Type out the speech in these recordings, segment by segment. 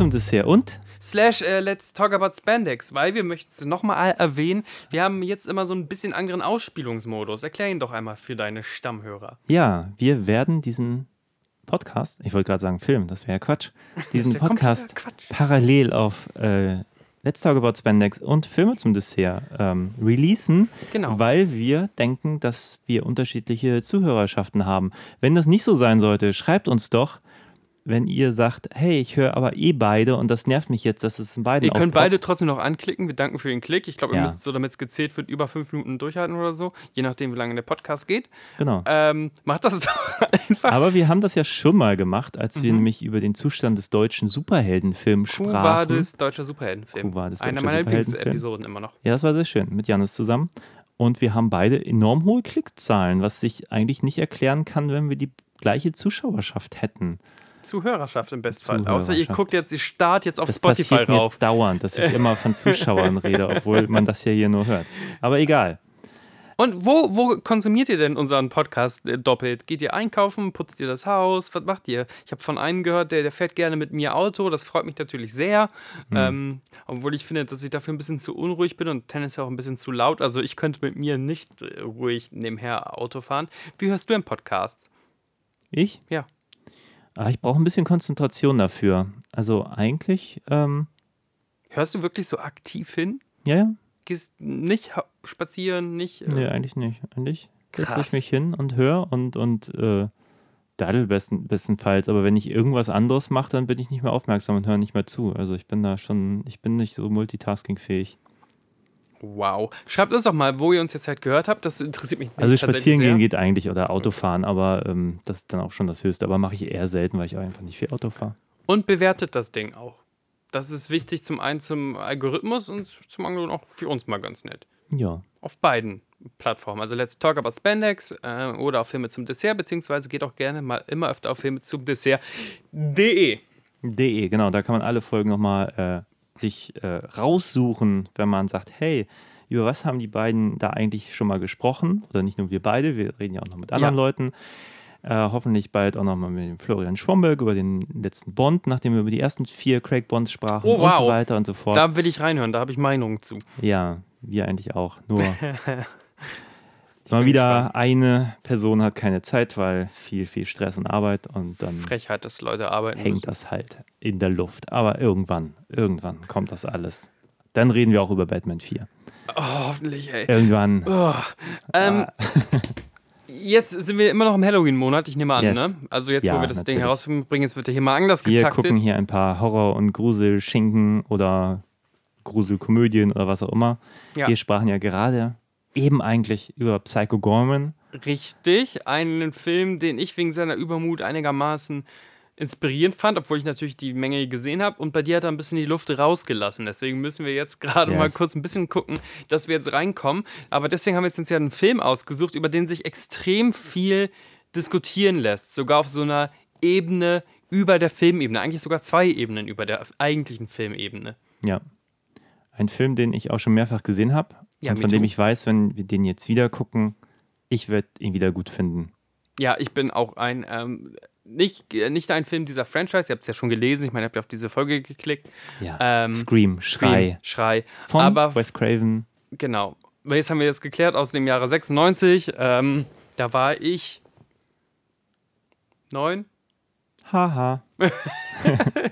zum Dessert und slash äh, Let's Talk About Spandex, weil wir möchten es nochmal erwähnen, wir haben jetzt immer so ein bisschen anderen Ausspielungsmodus. Erklär ihn doch einmal für deine Stammhörer. Ja, wir werden diesen Podcast, ich wollte gerade sagen Film, das wäre ja Quatsch, diesen Podcast Quatsch. parallel auf äh, Let's Talk About Spandex und Filme zum Dessert ähm, releasen, Genau. weil wir denken, dass wir unterschiedliche Zuhörerschaften haben. Wenn das nicht so sein sollte, schreibt uns doch, wenn ihr sagt, hey, ich höre aber eh beide und das nervt mich jetzt, dass es in beiden Ihr könnt aufpoppt. beide trotzdem noch anklicken. Wir danken für den Klick. Ich glaube, ihr Ja. müsst so, damit es gezählt wird, über fünf Minuten durchhalten oder so. Je nachdem, wie lange der Podcast geht. Genau. Ähm, macht das doch einfach. Aber wir haben das ja schon mal gemacht, als Mhm. wir nämlich über den Zustand des deutschen Superheldenfilms sprachen. war das deutscher Superheldenfilm. Kuh war das Einer meiner. Lieblingsepisoden immer noch. Ja, das war sehr schön, mit Janis zusammen. Und wir haben beide enorm hohe Klickzahlen, was sich eigentlich nicht erklären kann, wenn wir die gleiche Zuschauerschaft hätten. Zuhörerschaft im Bestfall. Außer ihr guckt jetzt, ihr start jetzt auf Das Spotify passiert mir rauf. dauernd, dass ich immer von Zuschauern rede, obwohl man das ja hier nur hört. Aber egal. Und wo, wo konsumiert ihr denn unseren Podcast äh, doppelt? Geht ihr einkaufen? Putzt ihr das Haus? Was macht ihr? Ich habe von einem gehört, der, der fährt gerne mit mir Auto. Das freut mich natürlich sehr. Ähm, obwohl ich finde, dass ich dafür ein bisschen zu unruhig bin und Tennis ja auch ein bisschen zu laut. Also ich könnte mit mir nicht äh, ruhig nebenher Auto fahren. Wie hörst du im Podcast? Ich? Ja. Ah, ich brauche ein bisschen Konzentration dafür. Also eigentlich, ähm, Hörst du wirklich so aktiv hin? ja, ja. Gehst nicht spazieren, nicht. äh, Nee, eigentlich nicht. Eigentlich setze ich mich hin und höre und, und äh, daddel besten, bestenfalls. Aber wenn ich irgendwas anderes mache, dann bin ich nicht mehr aufmerksam und höre nicht mehr zu. Also ich bin da schon, ich bin nicht so multitaskingfähig. Wow. Schreibt uns doch mal, wo ihr uns jetzt halt gehört habt. Das interessiert mich Also spazieren gehen geht eigentlich oder Autofahren, aber ähm, das ist dann auch schon das Höchste. Aber mache ich eher selten, weil ich auch einfach nicht viel Auto fahre. Und bewertet das Ding auch. Das ist wichtig zum einen zum Algorithmus und zum anderen auch für uns mal ganz nett. Ja. Auf beiden Plattformen. Also Let's Talk About Spandex äh, oder auf Filme zum Dessert, beziehungsweise geht auch gerne mal immer öfter auf Filme zum Dessert.de. De, genau, da kann man alle Folgen nochmal äh, sich äh, raussuchen, wenn man sagt, hey, über was haben die beiden da eigentlich schon mal gesprochen? Oder nicht nur wir beide, wir reden ja auch noch mit anderen Ja. Leuten. Äh, hoffentlich bald auch nochmal mit dem Florian Schwomberg über den letzten Bond, nachdem wir über die ersten vier Craig Bonds sprachen Oh, und so wow. weiter und so fort. Da will ich reinhören, da habe ich Meinungen zu. ja, wir eigentlich auch. Nur mal wieder eine Person hat keine Zeit, weil viel, viel Stress und Arbeit und dann Frechheit, dass Leute arbeiten hängt müssen. das halt in der Luft. Aber irgendwann, irgendwann kommt das alles. Dann reden wir auch über Batman 4. Oh, hoffentlich, ey. Irgendwann. Oh, ähm, jetzt sind wir immer noch im Halloween-Monat, ich nehme an, Yes. ne? Also jetzt, wo Ja, wir das Ding natürlich. herausbringen, jetzt wird ja hier mal anders Wir getaktet. gucken hier ein paar Horror- und Gruselschinken oder Gruselkomödien oder was auch immer. Ja. Wir sprachen ja gerade eben eigentlich über Psycho Gorman. Richtig, einen Film, den ich wegen seiner Übermut einigermaßen inspirierend fand, obwohl ich natürlich die Menge gesehen habe. Und bei dir hat er ein bisschen die Luft rausgelassen. Deswegen müssen wir jetzt gerade Yes. mal kurz ein bisschen gucken, dass wir jetzt reinkommen. Aber deswegen haben wir jetzt uns ja einen Film ausgesucht, über den sich extrem viel diskutieren lässt. Sogar auf so einer Ebene über der Filmebene. Eigentlich sogar zwei Ebenen über der eigentlichen Filmebene. Ja. Ein Film, den ich auch schon mehrfach gesehen habe. Ja, und von dem too. ich weiß, wenn wir den jetzt wieder gucken, ich werde ihn wieder gut finden. Ja, ich bin auch ein, ähm, nicht, äh, nicht ein Film dieser Franchise, ihr habt es ja schon gelesen, ich meine, ihr habt ja auf diese Folge geklickt. Ja. Ähm, Scream, Schrei. Schrei. Von Aber Wes Craven. genau. Jetzt haben wir jetzt geklärt aus dem Jahre 96. Ähm, da war ich neun. Haha.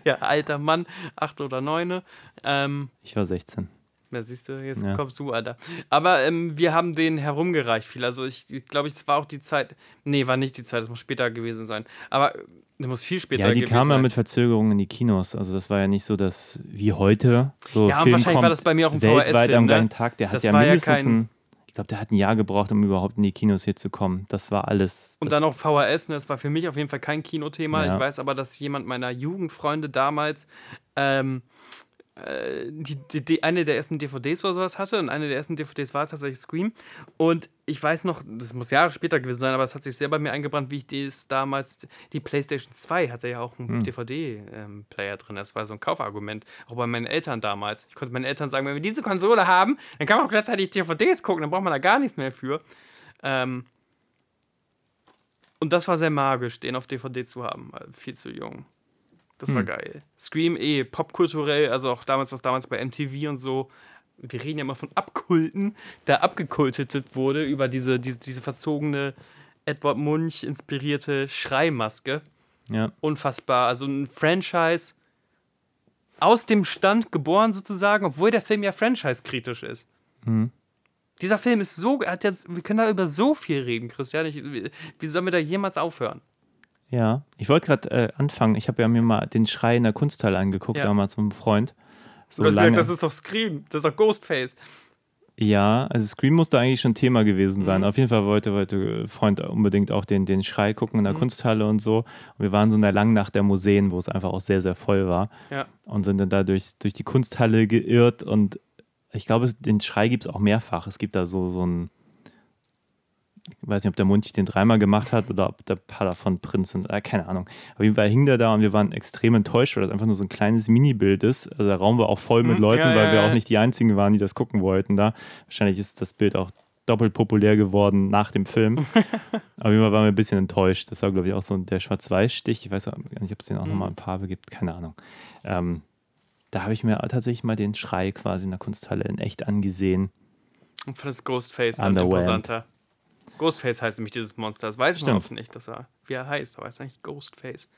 Ja, alter Mann, acht oder neune. Ähm, Ich war 16. ja, siehst du, jetzt Ja. kommst du, Alter. Aber ähm, wir haben den herumgereicht viel. Also ich glaube, es war auch die Zeit. Nee, war nicht die Zeit, das muss später gewesen sein. Aber äh, das muss viel später Ja, die gewesen kamen ja sein. mit Verzögerungen in die Kinos. Also das war ja nicht so, dass wie heute so Ja, Film wahrscheinlich war kommt das bei mir auch ein weltweit VHS-Film, am ne? gleichen Tag. Der hat Das ja war ja mindestens kein- ein, ich glaube, der hat ein Jahr gebraucht, um überhaupt in die Kinos hier zu kommen. Das war alles. Und dann auch VHS, ne? das war für mich auf jeden Fall kein Kinothema. Ja. Ich weiß aber, dass jemand meiner Jugendfreunde damals ähm, äh, die, die, die, eine der ersten DVDs oder sowas hatte und eine der ersten DVDs war tatsächlich Scream. Und ich weiß noch, das muss Jahre später gewesen sein, aber es hat sich sehr bei mir eingebrannt, wie ich das damals, die PlayStation 2 hatte ja auch einen Hm. DVD-Player drin. Das war so ein Kaufargument, auch bei meinen Eltern damals. Ich konnte meinen Eltern sagen, wenn wir diese Konsole haben, dann kann man auch gleichzeitig DVDs gucken, dann braucht man da gar nichts mehr für. Ähm, und das war sehr magisch, den auf DVD zu haben. Äh, Viel zu jung. Das war geil. Scream eh, popkulturell, also auch damals, was damals bei MTV und so. Wir reden ja immer von Abkulten, da abgekultet wurde über diese, diese, diese verzogene Edward Munch inspirierte Schreimaske. Ja. Unfassbar. Also ein Franchise aus dem Stand geboren sozusagen, obwohl der Film ja franchise-kritisch ist. Dieser Film ist so, hat jetzt, wir können da über so viel reden, Christian. Ich, wie, wie sollen wir da jemals aufhören? Ja, ich wollte gerade äh, anfangen. Ich habe ja mir mal den Schrei in der Kunsthalle angeguckt, Ja. damals mit einem Freund. So Du hast lange. gesagt, das ist doch Scream, das ist doch Ghostface. ja, also Scream musste eigentlich schon Thema gewesen sein. Mhm. Auf jeden Fall wollte, wollte Freund unbedingt auch den, den Schrei gucken in der Mhm. Kunsthalle und so. Und wir waren so in der langen Nacht der Museen, wo es einfach auch sehr, sehr voll war. Ja. Und sind dann da durch, durch die Kunsthalle geirrt und ich glaube, den Schrei gibt es auch mehrfach. Es gibt da so, so ein, ich weiß nicht, ob der Mund den dreimal gemacht hat oder ob der paar davon Prinz sind, äh, keine Ahnung. Auf jeden Fall hing der da und wir waren extrem enttäuscht, weil das einfach nur so ein kleines Minibild ist. Also der Raum war auch voll mit Mhm, Leuten, ja, weil ja, wir ja. auch nicht die Einzigen waren, die das gucken wollten da. Wahrscheinlich ist das Bild auch doppelt populär geworden nach dem Film. Jeden Fall waren wir ein bisschen enttäuscht. Das war, glaube ich, auch so der Schwarz-Weiß-Stich. Ich weiß auch gar nicht, ob es den auch Mhm. nochmal in Farbe gibt. Keine Ahnung. Ähm, da habe ich mir tatsächlich mal den Schrei quasi in der Kunsthalle in echt angesehen. Und fand das Ghostface dann imposanter. Ghostface heißt nämlich dieses Monster. Das weiß man Stimmt. oft nicht, dass er, wie er heißt. Aber heißt eigentlich Ghostface.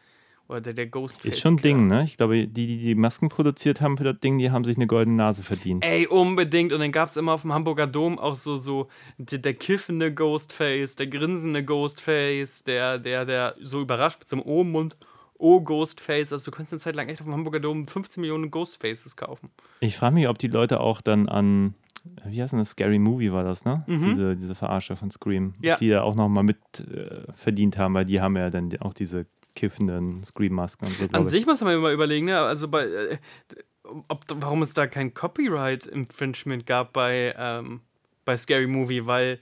Oder der, der Ghostface. Ist schon ein. Ding, ne? Ich glaube, die, die die Masken produziert haben für das Ding, die haben sich eine goldene Nase verdient. Ey, unbedingt. Und dann gab es immer auf dem Hamburger Dom auch so, so der, der kiffende Ghostface, der grinsende Ghostface, der, der, der so überrascht mit so einem O-Mund. Oh, Ghostface. Also du konntest eine Zeit lang echt auf dem Hamburger Dom 15 Millionen Ghostfaces kaufen. Ich frage mich, ob die Leute auch dann an, wie heißt denn das? Scary Movie war das, ne? Diese, diese Verarsche von Scream. Mhm. Ja. Die da auch nochmal mit äh, verdient haben, weil die haben ja dann auch diese kiffenden Scream-Masken und so, An sich muss man immer überlegen, ne? Also bei, äh, ob, warum es da kein Copyright-Infringement gab bei, ähm, bei Scary Movie, weil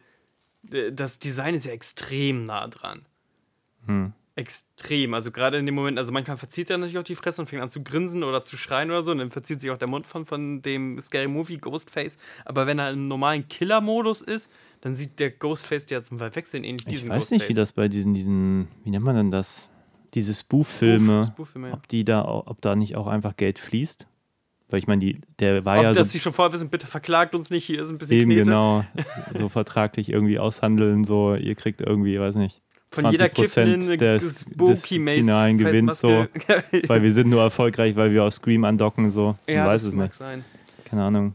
äh, das Design ist ja extrem nah dran. Hm. Extrem. Also gerade in dem Moment, also manchmal verzieht er natürlich auch die Fresse und fängt an zu grinsen oder zu schreien oder so. Und dann verzieht sich auch der Mund von, von dem Scary Movie Ghostface. Aber wenn er im normalen Killer-Modus ist, dann sieht der Ghostface der zum Verwechseln ähnlich Ich diesen weiß nicht, wie das bei diesen, diesen, wie nennt man denn das? Diese Spoof-Filme, Spoof- Spoof-Filme, ja. ob die da, ob da nicht auch einfach Geld fließt? Weil ich meine, die, der war Ob ja das so sie schon vorher wissen, bitte verklagt uns nicht, hier ist ein bisschen eben Knete. genau so vertraglich irgendwie aushandeln, so ihr kriegt irgendwie, weiß nicht, Von jeder 20% kiffenden eine des, des finalen Gewinns so, weil wir sind nur erfolgreich, weil wir auf Scream andocken so. Ich ja, weiß das es nicht, sein. keine Ahnung.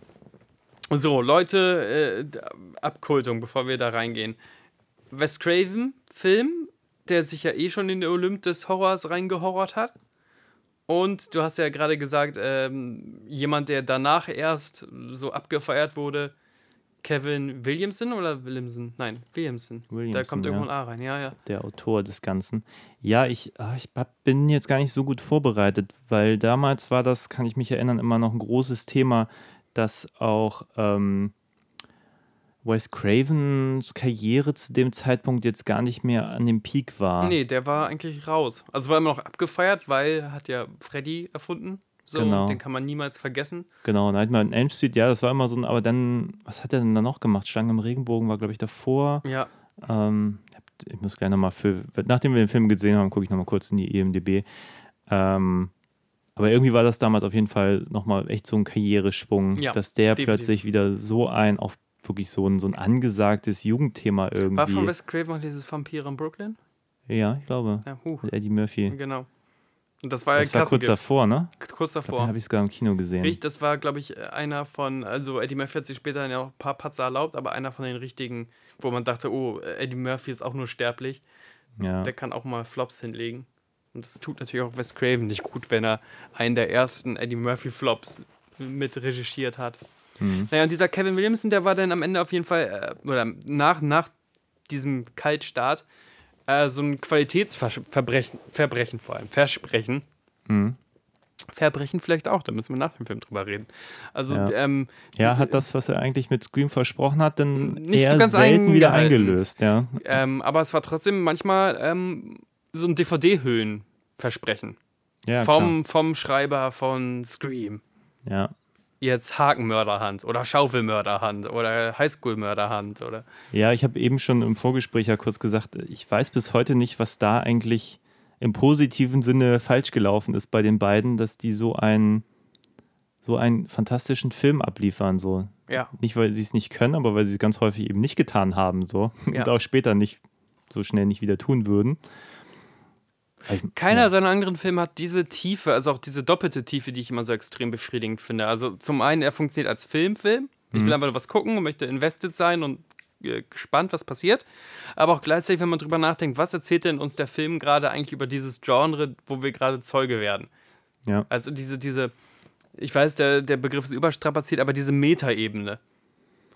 So, Leute, äh, Abkultung, bevor wir da reingehen. Wes Craven, Film, der sich ja eh schon in den Olymp des Horrors reingehorrort hat. Und du hast ja gerade gesagt, ähm, jemand, der danach erst so abgefeiert wurde, Kevin Williamson oder Williamson? Nein, Williamson. da Williamson, kommt irgendwo ja. ein A rein, ja, ja. der Autor des Ganzen. Ja, ich, ah, ich bin jetzt gar nicht so gut vorbereitet, weil damals war das, kann ich mich erinnern, immer noch ein großes Thema, dass auch ähm, Wes Cravens Karriere zu dem Zeitpunkt jetzt gar nicht mehr an dem Peak war. Nee, der war eigentlich raus. Also war immer noch abgefeiert, weil er hat ja Freddy erfunden. So, Genau. den kann man niemals vergessen. Genau, Nightmare on Elm Street, ja, das war immer so ein, aber dann, was hat er denn da noch gemacht? Schlange im Regenbogen war, glaube ich, davor. Ja, Ähm, ich muss gleich nochmal für, nachdem wir den Film gesehen haben, gucke ich nochmal kurz in die EMDB. Ähm, aber irgendwie war das damals auf jeden Fall nochmal echt so ein Karriereschwung, Ja, dass der definitiv. plötzlich wieder so ein, auch wirklich so ein, so ein angesagtes Jugendthema irgendwie. war von Wes Craven auch dieses Vampir in Brooklyn? ja, ich glaube. Ja, huh, Mit Eddie Murphy. genau. Und das war ja Das war kurz davor, ne? Kurz davor. habe ich sogar im Kino gesehen. Richtig, das war, glaube ich, einer von, also Eddie Murphy hat sich später ja auch ein paar Patzer erlaubt, aber einer von den richtigen, wo man dachte, oh, Eddie Murphy ist auch nur sterblich. Ja. Der kann auch mal Flops hinlegen. Und das tut natürlich auch Wes Craven nicht gut, wenn er einen der ersten Eddie Murphy Flops mit regischiert hat. Mhm. Naja, und dieser Kevin Williamson, der war dann am Ende auf jeden Fall, äh, oder nach, nach diesem Kaltstart, äh, so ein Qualitätsverbrechen, Verbrechen vor allem, Versprechen. Mhm. Verbrechen vielleicht auch, da müssen wir nach dem Film drüber reden. Also, Ja. ähm, Ja, hat das, was er eigentlich mit Scream versprochen hat, dann Nicht so ganz selten wieder eingehalten. eingelöst, ja. ähm, aber es war trotzdem manchmal ähm, so ein DVD-Höhen-Versprechen. ja vom, vom Schreiber von Scream. Ja. Jetzt Hakenmörderhand oder Schaufelmörderhand oder Highschool-Mörderhand oder. Ja, ich habe eben schon im Vorgespräch ja kurz gesagt, ich weiß bis heute nicht, was da eigentlich. im positiven Sinne falsch gelaufen ist bei den beiden, dass die so einen so einen fantastischen Film abliefern. So. Ja. Nicht, weil sie es nicht können, aber weil sie es ganz häufig eben nicht getan haben. So. Ja. Und auch später nicht so schnell nicht wieder tun würden. Ich- Keiner ja. seiner anderen Filme hat diese Tiefe, also auch diese doppelte Tiefe, die ich immer so extrem befriedigend finde. Also zum einen, er funktioniert als Filmfilm. Ich Mhm. will einfach nur was gucken und möchte invested sein und äh, gespannt, was passiert. Aber auch gleichzeitig, wenn man drüber nachdenkt, was erzählt denn uns der Film gerade eigentlich über dieses Genre, wo wir gerade Zeuge werden? Ja. Also diese, diese, ich weiß, der, der Begriff ist überstrapaziert, aber diese Metaebene.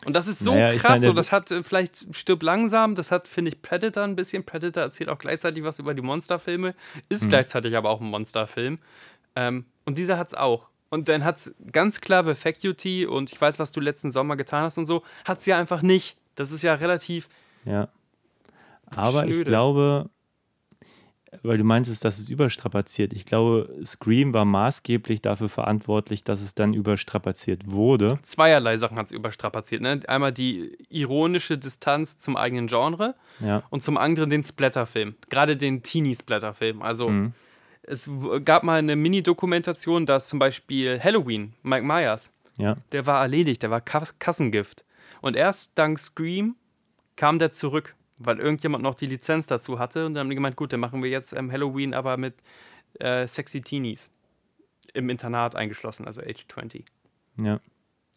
Und das ist so Naja, ich krass, meine, so, das hat äh, vielleicht stirb langsam, das hat, finde ich, Predator ein bisschen. Predator erzählt auch gleichzeitig was über die Monsterfilme, ist Mhm. gleichzeitig aber auch ein Monsterfilm. Ähm, und dieser hat's auch. Und dann hat's ganz klar The Faculty und ich weiß, was du letzten Sommer getan hast und so, hat's ja einfach nicht. Das ist ja relativ. Ja. Aber ich Schnöde. glaube, weil du meinst, dass es überstrapaziert. Ich glaube, Scream war maßgeblich dafür verantwortlich, dass es dann überstrapaziert wurde. Zweierlei Sachen hat's überstrapaziert. Ne? Einmal die ironische Distanz zum eigenen Genre Ja. und zum anderen den Splatterfilm. Gerade den Teenie-Splatterfilm. Also Mhm. es gab mal eine Mini-Dokumentation, dass zum Beispiel Halloween, Mike Myers, Ja. der war erledigt, der war Kas Kassengift. Und erst dank Scream kam der zurück, weil irgendjemand noch die Lizenz dazu hatte. Und dann haben die gemeint, gut, dann machen wir jetzt ähm, Halloween aber mit äh, sexy Teenies im Internat eingeschlossen, also Age 20. Ja.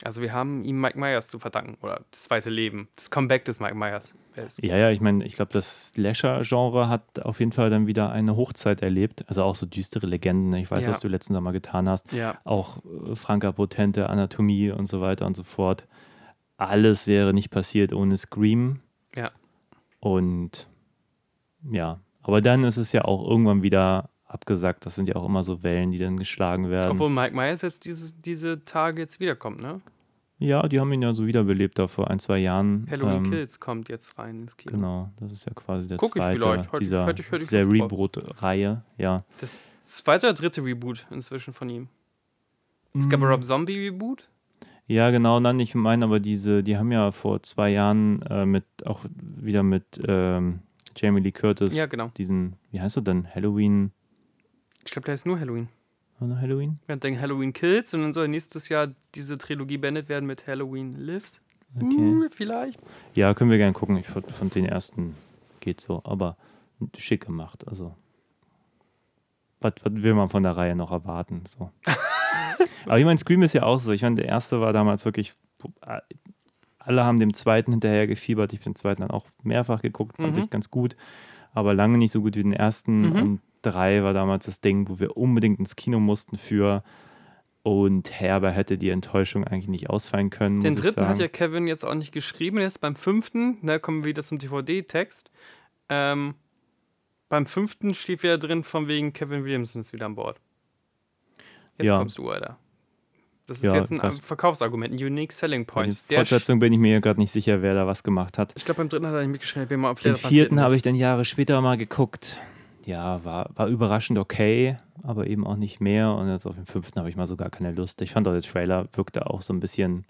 Also wir haben ihm Mike Myers zu verdanken oder das zweite Leben, das Comeback des Mike Myers. Ja, ja, ich meine, ich glaube, das Slasher-Genre hat auf jeden Fall dann wieder eine Hochzeit erlebt. Also auch so düstere Legenden. ne? Ich weiß, Ja. was du letzten Sommer getan hast. Ja. Auch äh, Franka Potente, Anatomie und so weiter und so fort. Alles wäre nicht passiert ohne Scream. Ja. Und ja, aber dann ist es ja auch irgendwann wieder abgesagt. Das sind ja auch immer so Wellen, die dann geschlagen werden. Obwohl Mike Myers jetzt dieses, diese Tage jetzt wiederkommt, ne? ja, die haben ihn ja so wiederbelebt da vor ein, zwei Jahren. Halloween Ähm, Kills kommt jetzt rein ins Kino. Genau, das ist ja quasi der Guck ich zweite vielleicht. Heute- dieser, heute- heute dieser Lust drauf. Reboot-Reihe. Ja. Das zweite oder dritte Reboot inzwischen von ihm. Es gab ein Mm. Rob Zombie Reboot. Ja, genau, dann ich meine aber diese, die haben ja vor zwei Jahren äh, mit auch wieder mit ähm, Jamie Lee Curtis Ja, genau. diesen, wie heißt er denn? Halloween? Ich glaube, der heißt nur Halloween. Noch Halloween? Wir denken Halloween Kills und dann soll nächstes Jahr diese Trilogie beendet werden mit Halloween Lives. Okay. Uh, vielleicht. Ja, können wir gerne gucken. Ich fand, fand den ersten geht so, aber schick gemacht. Also, was, was will man von der Reihe noch erwarten? So. aber ich meine, Scream ist ja auch so. Ich meine, der erste war damals wirklich. Alle haben dem zweiten hinterher gefiebert. Ich habe den zweiten dann auch mehrfach geguckt, fand Mhm. ich ganz gut. Aber lange nicht so gut wie den ersten. Mhm. Und drei war damals das Ding, wo wir unbedingt ins Kino mussten für. Und herber hätte die Enttäuschung eigentlich nicht ausfallen können. Den dritten hat ja Kevin jetzt auch nicht geschrieben. Jetzt beim fünften, da kommen wir wieder zum DVD-Text. Ähm, beim fünften steht wieder drin, von wegen Kevin Williamson ist wieder an Bord. Jetzt Ja. kommst du, Alter. Das ist Ja, jetzt ein. Verkaufsargument, ein Unique Selling Point. Der Fortsetzung bin ich mir gerade nicht sicher, wer da was gemacht hat. ich glaube, beim dritten hat er nicht mitgeschrieben. Ich bin mal auf Den vierten habe ich dann Jahre später mal geguckt. Ja, war, war überraschend okay, aber eben auch nicht mehr. Und jetzt auf den fünften habe ich mal so gar keine Lust. Ich fand auch der Trailer wirkte auch so ein bisschen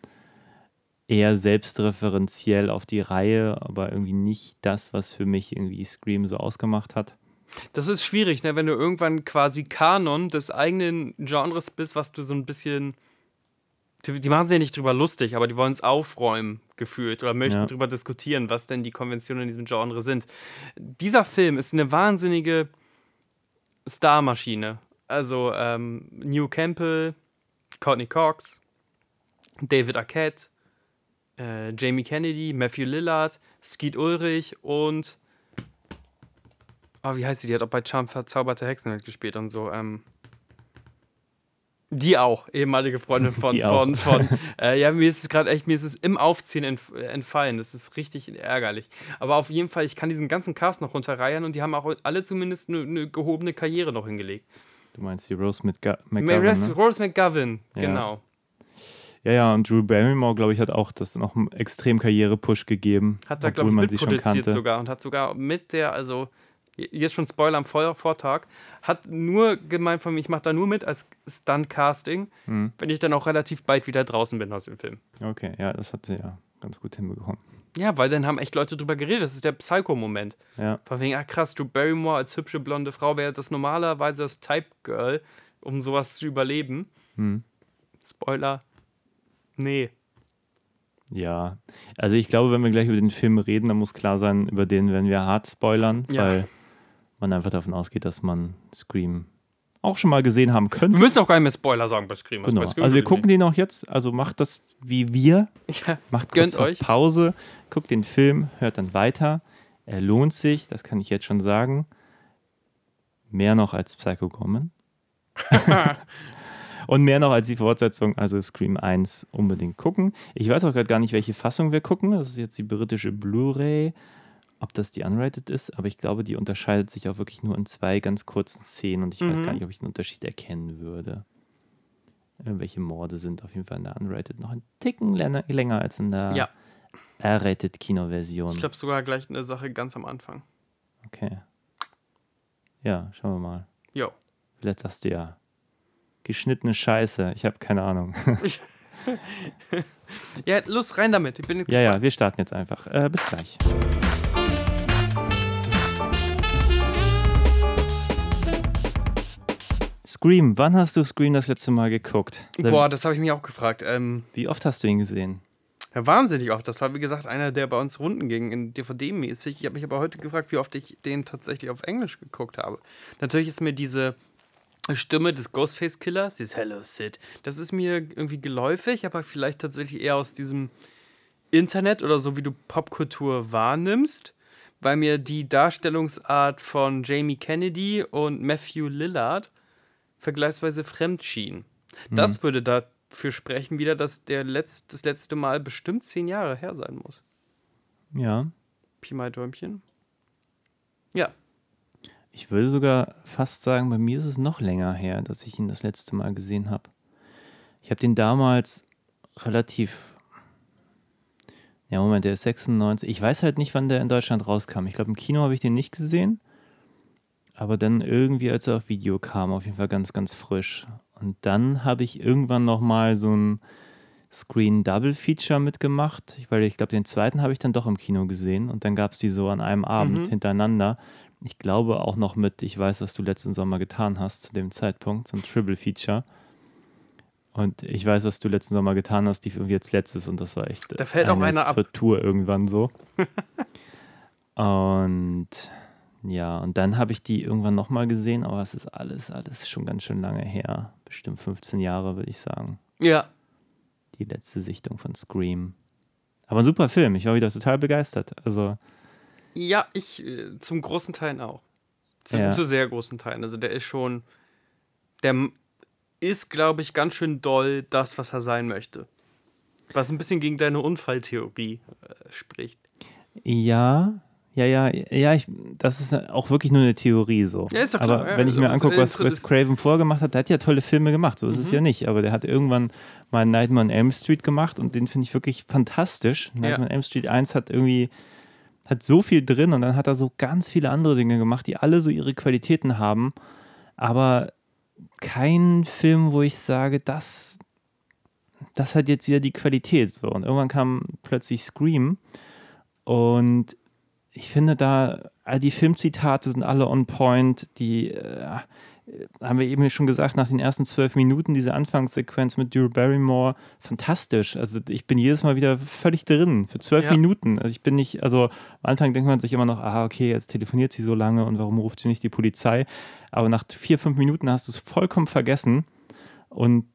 eher selbstreferenziell auf die Reihe, aber irgendwie nicht das, was für mich irgendwie Scream so ausgemacht hat. Das ist schwierig, ne? wenn du irgendwann quasi Kanon des eigenen Genres bist, was du so ein bisschen. Die, die machen sich ja nicht drüber lustig, aber die wollen es aufräumen, gefühlt, oder möchten Ja. drüber diskutieren, was denn die Konventionen in diesem Genre sind. Dieser Film ist eine wahnsinnige Starmaschine. Also ähm, New Campbell, Courtney Cox, David Arquette, äh, Jamie Kennedy, Matthew Lillard, Skeet Ulrich und Oh, wie heißt sie? Die hat auch bei Charm verzauberte Hexen mitgespielt und so. Ähm, die auch, ehemalige Freundin von, Die auch. von, von äh, ja, mir ist es gerade echt, mir ist es im Aufziehen entf entfallen. Das ist richtig ärgerlich. Aber auf jeden Fall, ich kann diesen ganzen Cast noch runterreihen und die haben auch alle zumindest eine ne gehobene Karriere noch hingelegt. Du meinst die Rose mit McGovern, Rose, ne? Rose McGovern, Ja. genau. Ja, ja, und Drew Barrymore, glaube ich, hat auch das noch einen extrem Karriere-Push gegeben. Hat da, glaube ich, schon mitproduziert sogar und hat sogar mit der, also jetzt schon Spoiler am Vor Vortag, hat nur gemeint von mir, ich mache da nur mit als Stunt-Casting, Mhm. wenn ich dann auch relativ bald wieder draußen bin aus dem Film. Okay, ja, das hat sie ja ganz gut hinbekommen. Ja, weil dann haben echt Leute drüber geredet. Das ist der Psycho-Moment. Ja. Von wegen, ah krass, Drew Barrymore als hübsche blonde Frau wäre das normalerweise das Type-Girl, um sowas zu überleben. Hm. Spoiler. Nee. Ja, also ich glaube, wenn wir gleich über den Film reden, dann muss klar sein, über den werden wir hart spoilern, Ja. weil man einfach davon ausgeht, dass man Scream auch schon mal gesehen haben Wir könnte. müssen auch gar nicht mehr Spoiler sagen bei Scream. Genau. Also wir gucken den auch jetzt, also macht das wie wir, Ja. macht Gönnt kurz euch. Pause, guckt den Film, hört dann weiter. Er lohnt sich, das kann ich jetzt schon sagen. Mehr noch als Psycho Gorman. Und mehr noch als die Fortsetzung, also Scream 1, unbedingt gucken. Ich weiß auch gerade gar nicht, welche Fassung wir gucken. Das ist jetzt die britische Blu-ray. Ob das die unrated ist, aber ich glaube, die unterscheidet sich auch wirklich nur in zwei ganz kurzen Szenen und ich weiß Mhm. gar nicht, ob ich den Unterschied erkennen würde. Irgendwelche Morde sind auf jeden Fall in der unrated noch ein Ticken länger, länger als in der Ja. R-rated Kinoversion. Ich glaube sogar gleich eine Sache ganz am Anfang. Okay. Ja, schauen wir mal. Jo. Vielleicht sagst du ja geschnittene Scheiße. Ich habe keine Ahnung. Ja, los, rein damit. Ich bin jetzt ja, ja, gespannt. wir starten jetzt einfach. Äh, bis gleich. Scream, wann hast du Scream das letzte Mal geguckt? Boah, das habe ich mich auch gefragt. Ähm, Wie oft hast du ihn gesehen? ja, wahnsinnig oft. Das war, wie gesagt, einer, der bei uns runden ging, in DVD-mäßig. Ich habe mich aber heute gefragt, wie oft ich den tatsächlich auf Englisch geguckt habe. Natürlich ist mir diese Stimme des Ghostface-Killers, dieses Hello Sid, das ist mir irgendwie geläufig, aber vielleicht tatsächlich eher aus diesem Internet oder so, wie du Popkultur wahrnimmst, weil mir die Darstellungsart von Jamie Kennedy und Matthew Lillard vergleichsweise fremd schien. Das würde dafür sprechen wieder, dass der letzt, das letzte Mal bestimmt zehn Jahre her sein muss. Ja. Pi mal Däumchen. Ja. Ich würde sogar fast sagen, bei mir ist es noch länger her, dass ich ihn das letzte Mal gesehen habe. Ich habe den damals relativ. Ja, Moment, der ist 96. Ich weiß halt nicht, wann der in Deutschland rauskam. Ich glaube, im Kino habe ich den nicht gesehen. Aber dann irgendwie, als er auf Video kam, auf jeden Fall ganz, ganz frisch. Und dann habe ich irgendwann nochmal so ein Screen-Double-Feature mitgemacht. Ich- Weil ich glaube, den zweiten habe ich dann doch im Kino gesehen. Und dann gab es die so an einem Abend Mhm. hintereinander. Ich glaube auch noch mit Ich weiß, was du letzten Sommer getan hast, zu dem Zeitpunkt, so ein Triple-Feature. Und ich weiß, was du letzten Sommer getan hast, die irgendwie jetzt letztes und das war echt Da fällt auch eine einer ab. Tortur irgendwann so. und ja, und dann habe ich die irgendwann nochmal gesehen, aber es ist alles, alles schon ganz schön lange her. Bestimmt 15 Jahre, würde ich sagen. Ja. Die letzte Sichtung von Scream. Aber ein super Film, ich war wieder total begeistert. Also, Ja, ich äh, zum großen Teil auch. Zu, Ja. zu sehr großen Teilen. Also der ist schon. Der ist, glaube ich, ganz schön doll das, was er sein möchte. Was ein bisschen gegen deine Unfalltheorie äh, spricht. ja, ja, ja, ja, ich, das ist auch wirklich nur eine Theorie so. Ja, ist doch klar, aber ja, wenn ich mir es angucke, was Wes Craven vorgemacht hat, der hat ja tolle Filme gemacht, so ist es Mhm. ja nicht. Aber der hat irgendwann mal Nightmare on Elm Street gemacht und den finde ich wirklich fantastisch. Nightmare on Elm Street 1 hat irgendwie, hat so viel drin und dann hat er so ganz viele andere Dinge gemacht, die alle so ihre Qualitäten haben. Aber kein Film, wo ich sage, das, das hat jetzt wieder die Qualität. So. Und irgendwann kam plötzlich Scream und ich finde da, all die Filmzitate sind alle on point. Die äh, haben wir eben schon gesagt, nach den ersten zwölf Minuten, diese Anfangssequenz mit Drew Barrymore, fantastisch. Also ich bin jedes Mal wieder völlig drin für zwölf Ja. Minuten. Also ich bin nicht, also am Anfang denkt man sich immer noch, ah, okay, jetzt telefoniert sie so lange und warum ruft sie nicht die Polizei? Aber nach vier, fünf Minuten hast du es vollkommen vergessen. Und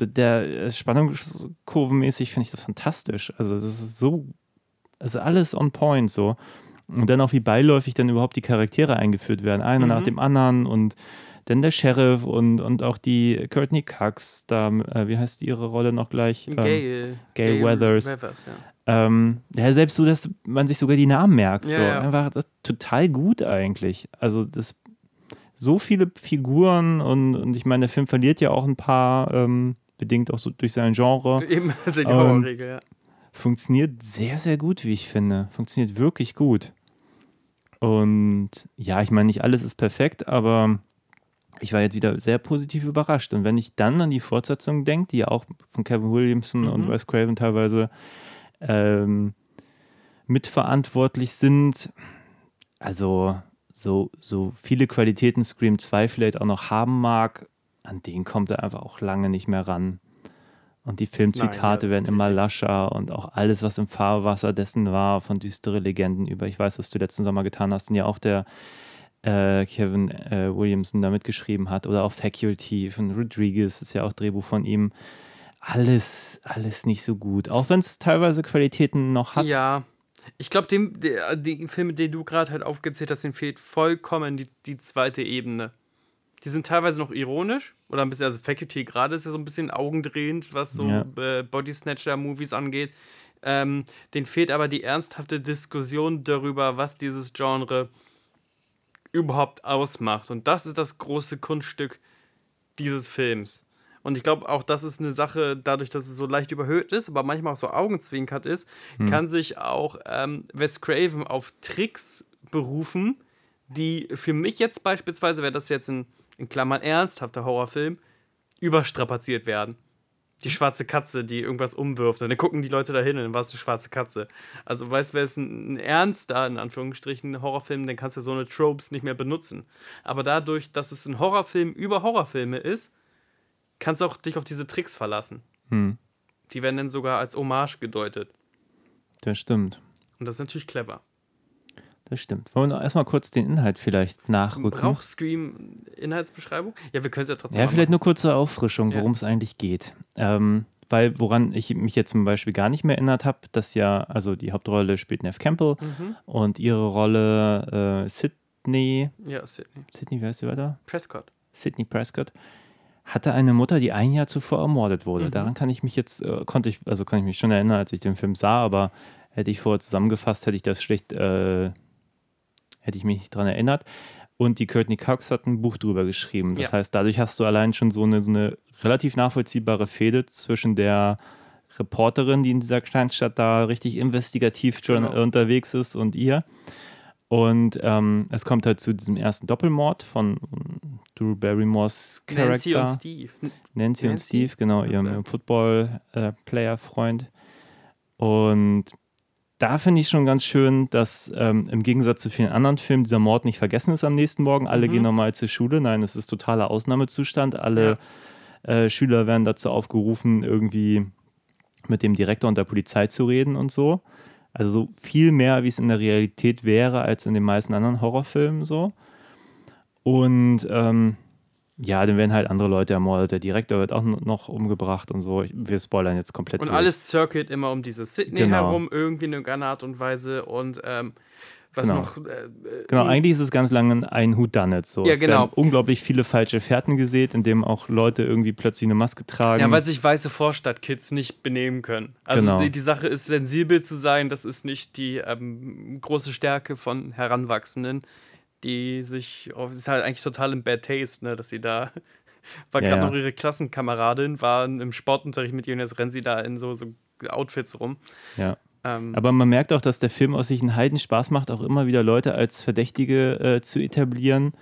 der Spannungskurvenmäßig finde ich das fantastisch. Also das ist so, also alles on point so. Und dann auch wie beiläufig dann überhaupt die Charaktere eingeführt werden, einer Mhm. nach dem anderen und dann der Sheriff und, und auch die Courtney Cox, da, äh, wie heißt ihre Rolle noch gleich? Ähm, Gail. Gail Weathers. Weathers ja. ähm, ja, selbst so, dass man sich sogar die Namen merkt. Ja, so. ja. Einfach total gut eigentlich. Also das so viele Figuren und, und ich meine, der Film verliert ja auch ein paar, ähm, bedingt auch so durch sein Genre. Eben, ist Horrorregel, ja. Funktioniert sehr, sehr gut, wie ich finde. Funktioniert wirklich gut. Und ja, ich meine, nicht alles ist perfekt, aber ich war jetzt wieder sehr positiv überrascht. Und wenn ich dann an die Fortsetzung denke, die ja auch von Kevin Williamson und Mhm. Wes Craven teilweise ähm, mitverantwortlich sind. Also so, so viele Qualitäten Scream 2 vielleicht auch noch haben mag, an denen kommt er einfach auch lange nicht mehr ran. Und die Filmzitate Nein, werden immer lascher und auch alles, was im Fahrwasser dessen war, von düstere Legenden über, ich weiß, was du letzten Sommer getan hast, und ja auch der äh, Kevin äh, Williamson da mitgeschrieben hat, oder auch Faculty von Rodriguez, ist ja auch Drehbuch von ihm. Alles, alles nicht so gut. Auch wenn es teilweise Qualitäten noch hat. Ja, ich glaube, dem, der, die Filme, die du gerade halt aufgezählt hast, denen fehlt vollkommen die, die zweite Ebene. Die sind teilweise noch ironisch oder ein bisschen, also Faculty gerade ist ja so ein bisschen augendrehend, was so ja. äh, Body Snatcher-Movies angeht. Ähm, denen fehlt aber die ernsthafte Diskussion darüber, was dieses Genre überhaupt ausmacht. Und das ist das große Kunststück dieses Films. Und ich glaube, auch das ist eine Sache, dadurch, dass es so leicht überhöht ist, aber manchmal auch so augenzwinkert ist, hm. kann sich auch ähm, Wes Craven auf Tricks berufen, die für mich jetzt beispielsweise, wäre das jetzt ein in Klammern ernsthafter Horrorfilm, überstrapaziert werden. Die schwarze Katze, die irgendwas umwirft. Und dann gucken die Leute da hin und dann war es eine schwarze Katze. Also, weißt du, wäre es ein, ein ernster, in Anführungsstrichen, Horrorfilm, dann kannst du so eine Tropes nicht mehr benutzen. Aber dadurch, dass es ein Horrorfilm über Horrorfilme ist, kannst du auch dich auf diese Tricks verlassen. Hm. Die werden dann sogar als Hommage gedeutet. Das stimmt. Und das ist natürlich clever. Das stimmt. Wollen wir erstmal kurz den Inhalt vielleicht nachrücken? Braucht Scream Inhaltsbeschreibung? Ja, wir können es ja trotzdem Ja, vielleicht nur kurze Auffrischung, worum ja. es eigentlich geht. Ähm, weil woran ich mich jetzt zum Beispiel gar nicht mehr erinnert habe, dass ja, also die Hauptrolle spielt Neff Campbell mhm. und ihre Rolle äh, Sydney. Ja, Sydney. Sydney, wie heißt sie weiter? Prescott. Sydney Prescott hatte eine Mutter, die ein Jahr zuvor ermordet wurde. Mhm. Daran kann ich mich jetzt, äh, konnte ich, also kann ich mich schon erinnern, als ich den Film sah, aber hätte ich vorher zusammengefasst, hätte ich das schlicht, äh, hätte ich mich nicht daran erinnert. Und die Courtney Cox hat ein Buch drüber geschrieben. Das ja. heißt, dadurch hast du allein schon so eine, so eine relativ nachvollziehbare Fehde zwischen der Reporterin, die in dieser Kleinstadt da richtig investigativ schon genau. unterwegs ist, und ihr. Und ähm, es kommt halt zu diesem ersten Doppelmord von Drew Barrymores Charakter. Nancy und Steve. Nancy, Nancy? und Steve, genau, ihrem okay. Football-Player-Freund. Äh, und da finde ich schon ganz schön, dass ähm, im Gegensatz zu vielen anderen Filmen dieser Mord nicht vergessen ist am nächsten Morgen. Alle mhm. gehen normal zur Schule. Nein, es ist totaler Ausnahmezustand. Alle ja. äh, Schüler werden dazu aufgerufen, irgendwie mit dem Direktor und der Polizei zu reden und so. Also so viel mehr, wie es in der Realität wäre, als in den meisten anderen Horrorfilmen so. Und ähm, ja, dann werden halt andere Leute ermordet. Der Direktor wird auch noch umgebracht und so. Wir spoilern jetzt komplett. Und durch. alles circuit immer um diese Sydney genau. herum, irgendwie in irgendeiner Art und Weise. Und ähm, was genau. noch. Äh, genau, eigentlich ist es ganz lange ein Whodunit. So. Ja, es genau. unglaublich viele falsche Fährten gesät, in dem auch Leute irgendwie plötzlich eine Maske tragen. Ja, weil sich weiße Vorstadtkids nicht benehmen können. Also genau. die, die Sache ist, sensibel zu sein, das ist nicht die ähm, große Stärke von Heranwachsenden, die sich. Oh, ist halt eigentlich total im Bad Taste, ne, dass sie da. War ja, gerade ja. noch ihre Klassenkameradin, war im Sportunterricht mit ihr und jetzt rennen sie da in so, so Outfits rum. Ja. Ähm, Aber man merkt auch, dass der Film aus sich einen Heiden Spaß macht, auch immer wieder Leute als Verdächtige äh, zu etablieren,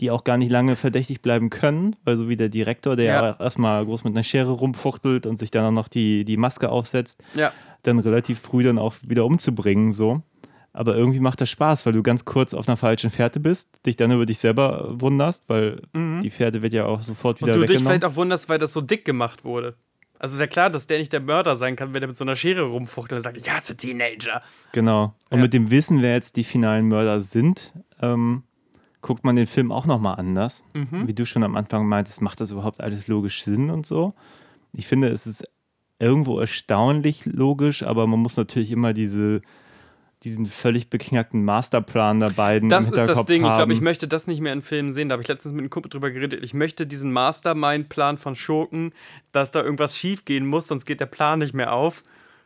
die auch gar nicht lange verdächtig bleiben können, weil so wie der Direktor, der ja. erstmal groß mit einer Schere rumfuchtelt und sich dann auch noch die, die Maske aufsetzt, ja. dann relativ früh dann auch wieder umzubringen, so. Aber irgendwie macht das Spaß, weil du ganz kurz auf einer falschen Fährte bist, dich dann über dich selber wunderst, weil mhm. die Fährte wird ja auch sofort wieder Und du dich vielleicht auch wunderst, weil das so dick gemacht wurde. Also ist ja klar, dass der nicht der Mörder sein kann, wenn er mit so einer Schere rumfuchtelt und sagt, ich hasse Teenager. Genau. Und ja. mit dem Wissen, wer jetzt die finalen Mörder sind, ähm, guckt man den Film auch nochmal anders. Mhm. Wie du schon am Anfang meintest, macht das überhaupt alles logisch Sinn und so. Ich finde, es ist irgendwo erstaunlich logisch, aber man muss natürlich immer diese diesen völlig beknackten Masterplan der beiden. Das ist das Ding. Haben. Ich glaube, ich möchte das nicht mehr in Filmen sehen. Da habe ich letztens mit einem Kumpel drüber geredet. Ich möchte diesen Mastermind-Plan von Schurken, dass da irgendwas schief gehen muss, sonst geht der Plan nicht mehr auf.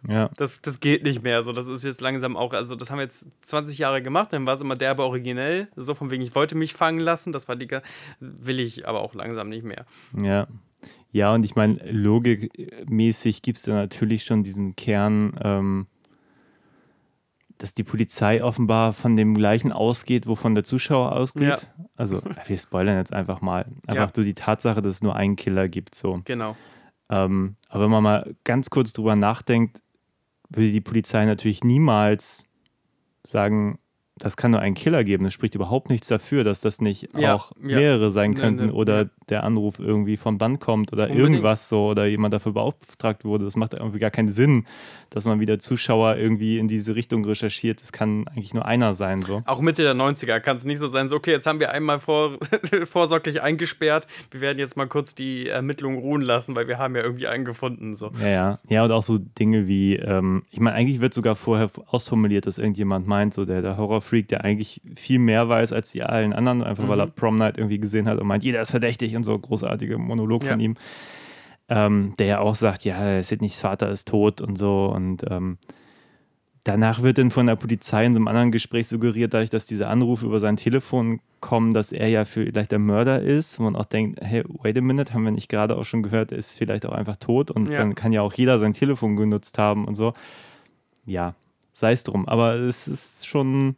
Ja. Das, das geht nicht mehr. So, das ist jetzt langsam auch, also das haben wir jetzt 20 Jahre gemacht, dann war es immer derbe originell. So von wegen, ich wollte mich fangen lassen, das war die, will ich aber auch langsam nicht mehr. Ja. Ja, und ich meine, logikmäßig gibt es da natürlich schon diesen Kern, ähm, dass die Polizei offenbar von dem gleichen ausgeht, wovon der Zuschauer ausgeht. Ja. Also, wir spoilern jetzt einfach mal. Einfach ja. so die Tatsache, dass es nur einen Killer gibt. So. Genau. Ähm, aber wenn man mal ganz kurz drüber nachdenkt, würde die Polizei natürlich niemals sagen, das kann nur einen Killer geben. Es spricht überhaupt nichts dafür, dass das nicht Ja, auch ja. mehrere sein Ne, könnten ne, oder ja. der Anruf irgendwie vom Band kommt oder Unbedingt. irgendwas so oder jemand dafür beauftragt wurde. Das macht irgendwie gar keinen Sinn, dass man wieder Zuschauer irgendwie in diese Richtung recherchiert. Es kann eigentlich nur einer sein. So. Auch Mitte der 90er kann es nicht so sein, so okay, jetzt haben wir einmal vor, vorsorglich eingesperrt, wir werden jetzt mal kurz die Ermittlungen ruhen lassen, weil wir haben ja irgendwie einen gefunden. So. Ja, ja. Ja, und auch so Dinge wie, ähm, ich meine, eigentlich wird sogar vorher ausformuliert, dass irgendjemand meint, so der, der Horrorfreak, der eigentlich viel mehr weiß als die allen anderen, einfach weil er Prom Night irgendwie gesehen hat und meint, jeder ist verdächtig und so großartige Monolog Ja. von ihm. Ähm, der ja auch sagt, ja, Sidneys Vater ist tot und so und ähm, Danach wird dann von der Polizei in so einem anderen Gespräch suggeriert, dadurch, dass diese Anrufe über sein Telefon kommen, dass er ja vielleicht der Mörder ist. wo man auch denkt, hey, wait a minute, haben wir nicht gerade auch schon gehört, er ist vielleicht auch einfach tot und Ja. dann kann ja auch jeder sein Telefon genutzt haben und so. Ja, sei es drum. Aber es ist schon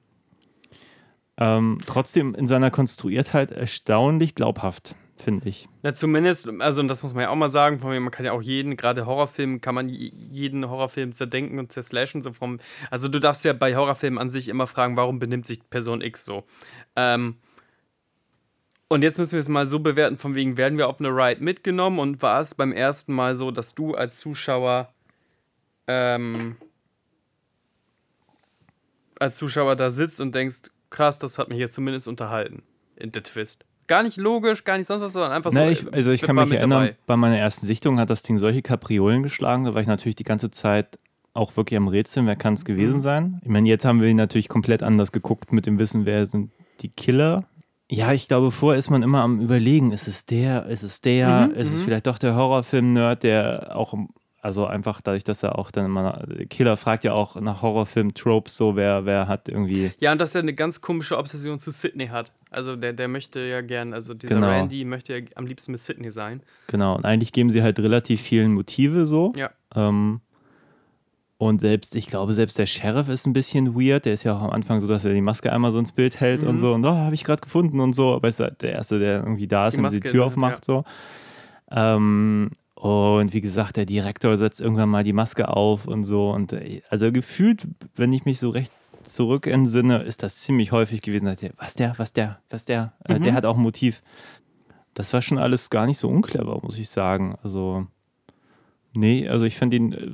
ähm, trotzdem in seiner Konstruiertheit erstaunlich glaubhaft, finde ich. Na, zumindest, also und das muss man ja auch mal sagen, von mir, man kann ja auch jeden, gerade Horrorfilm, kann man jeden Horrorfilm zerdenken und zerslashen. So vom, also du darfst ja bei Horrorfilmen an sich immer fragen, warum benimmt sich Person X so. Ähm, und jetzt müssen wir es mal so bewerten, von wegen, werden wir auf eine Ride mitgenommen und war es beim ersten Mal so, dass du als Zuschauer ähm, als Zuschauer da sitzt und denkst, krass, das hat mich jetzt zumindest unterhalten. In der Twist. Gar nicht logisch, gar nicht sonst was, sondern einfach so. Na, ich, also ich kann mich erinnern, dabei. bei meiner ersten Sichtung hat das Ding solche Kapriolen geschlagen, da war ich natürlich die ganze Zeit auch wirklich am Rätseln, wer kann es Mhm. gewesen sein. Ich meine, jetzt haben wir ihn natürlich komplett anders geguckt mit dem Wissen, wer sind die Killer. Ja, ich glaube, vorher ist man immer am überlegen, ist es der, ist es der, Mhm, ist es mhm. vielleicht doch der Horrorfilm-Nerd, der auch, also einfach dadurch, dass er auch dann immer, Killer fragt ja auch nach Horrorfilm-Tropes, so wer, wer hat irgendwie Ja, und dass er eine ganz komische Obsession zu Sydney hat. Also der, der möchte ja gern, also dieser Genau. Randy möchte ja am liebsten mit Sydney sein. Genau, und eigentlich geben sie halt relativ vielen Motive so. Ja. Ähm, und selbst, ich glaube, selbst der Sheriff ist ein bisschen weird. Der ist ja auch am Anfang so, dass er die Maske einmal so ins Bild hält und Mhm. so. Und oh, habe ich gerade gefunden und so. Aber ist halt der Erste, der irgendwie da ist Die und die Maske, Tür ne, aufmacht. So. Ähm, und wie gesagt, der Direktor setzt irgendwann mal die Maske auf und so. Und äh, also gefühlt, wenn ich mich so recht zurück entsinne, ist das ziemlich häufig gewesen. dass der, Was der, was der, was der, äh, Mhm. der hat auch ein Motiv. Das war schon alles gar nicht so unclever, muss ich sagen. Also, nee, also ich finde ihn äh,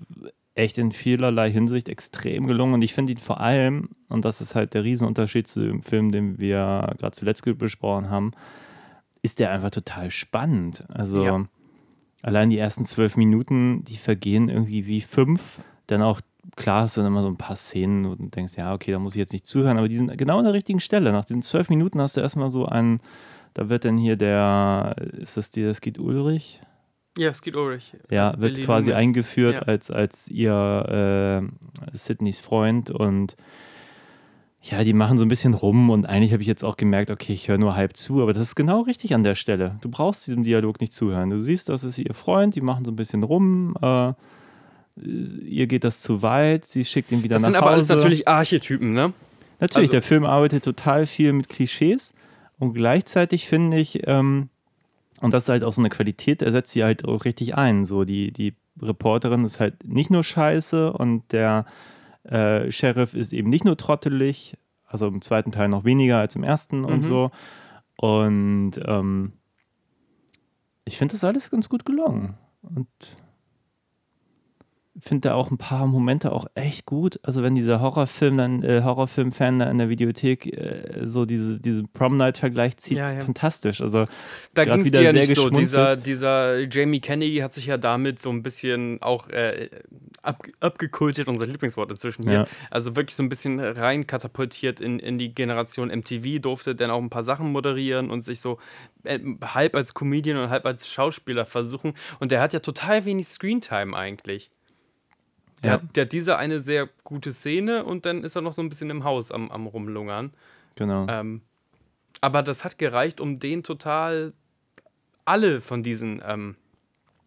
echt in vielerlei Hinsicht extrem gelungen und ich finde ihn vor allem, und das ist halt der Riesenunterschied zu dem Film, den wir gerade zuletzt besprochen haben, ist der einfach total spannend. Also Ja. Allein die ersten zwölf Minuten, die vergehen irgendwie wie fünf. Dann auch, klar, du dann immer so ein paar Szenen, wo du denkst, ja, okay, da muss ich jetzt nicht zuhören, aber die sind genau an der richtigen Stelle. Nach diesen zwölf Minuten hast du erstmal so einen, da wird dann hier der, ist das die, das geht Ulrich? Ja, es geht Ulrich. Ja, wird Billy quasi Loomis. eingeführt Ja. als, als ihr äh, Sydneys Freund und ja, die machen so ein bisschen rum und eigentlich habe ich jetzt auch gemerkt, okay, ich höre nur halb zu, aber das ist genau richtig an der Stelle. Du brauchst diesem Dialog nicht zuhören. Du siehst, das ist ihr Freund, die machen so ein bisschen rum, äh, ihr geht das zu weit, sie schickt ihn wieder Das nach sind Hause. aber alles natürlich Archetypen, ne? Natürlich, Also- der Film arbeitet total viel mit Klischees und gleichzeitig finde ich, ähm, und das ist halt auch so eine Qualität, er setzt sie halt auch richtig ein. So, die, die Reporterin ist halt nicht nur scheiße und der äh, Sheriff ist eben nicht nur trottelig, also im zweiten Teil noch weniger als im ersten und Mhm. so. Und ähm, ich finde das alles ganz gut gelungen. Und finde da auch ein paar Momente auch echt gut. Also wenn dieser Horrorfilm dann, äh, Horrorfilm-Fan da in der Videothek äh, so diese, diesen Prom-Night-Vergleich zieht, Ja, ja. fantastisch. Also Da ging es wieder dir ja sehr nicht so. Dieser, dieser Jamie Kennedy hat sich ja damit so ein bisschen auch äh, ab, abgekultet, unser Lieblingswort inzwischen hier. Ja. Also wirklich so ein bisschen rein katapultiert in, in die Generation MTV, durfte dann auch ein paar Sachen moderieren und sich so äh, halb als Comedian und halb als Schauspieler versuchen. Und der hat ja total wenig Screentime eigentlich. Der, Ja. hat, der hat diese eine sehr gute Szene und dann ist er noch so ein bisschen im Haus am, am Rumlungern. genau. Ähm, aber das hat gereicht, um den total alle von diesen ähm,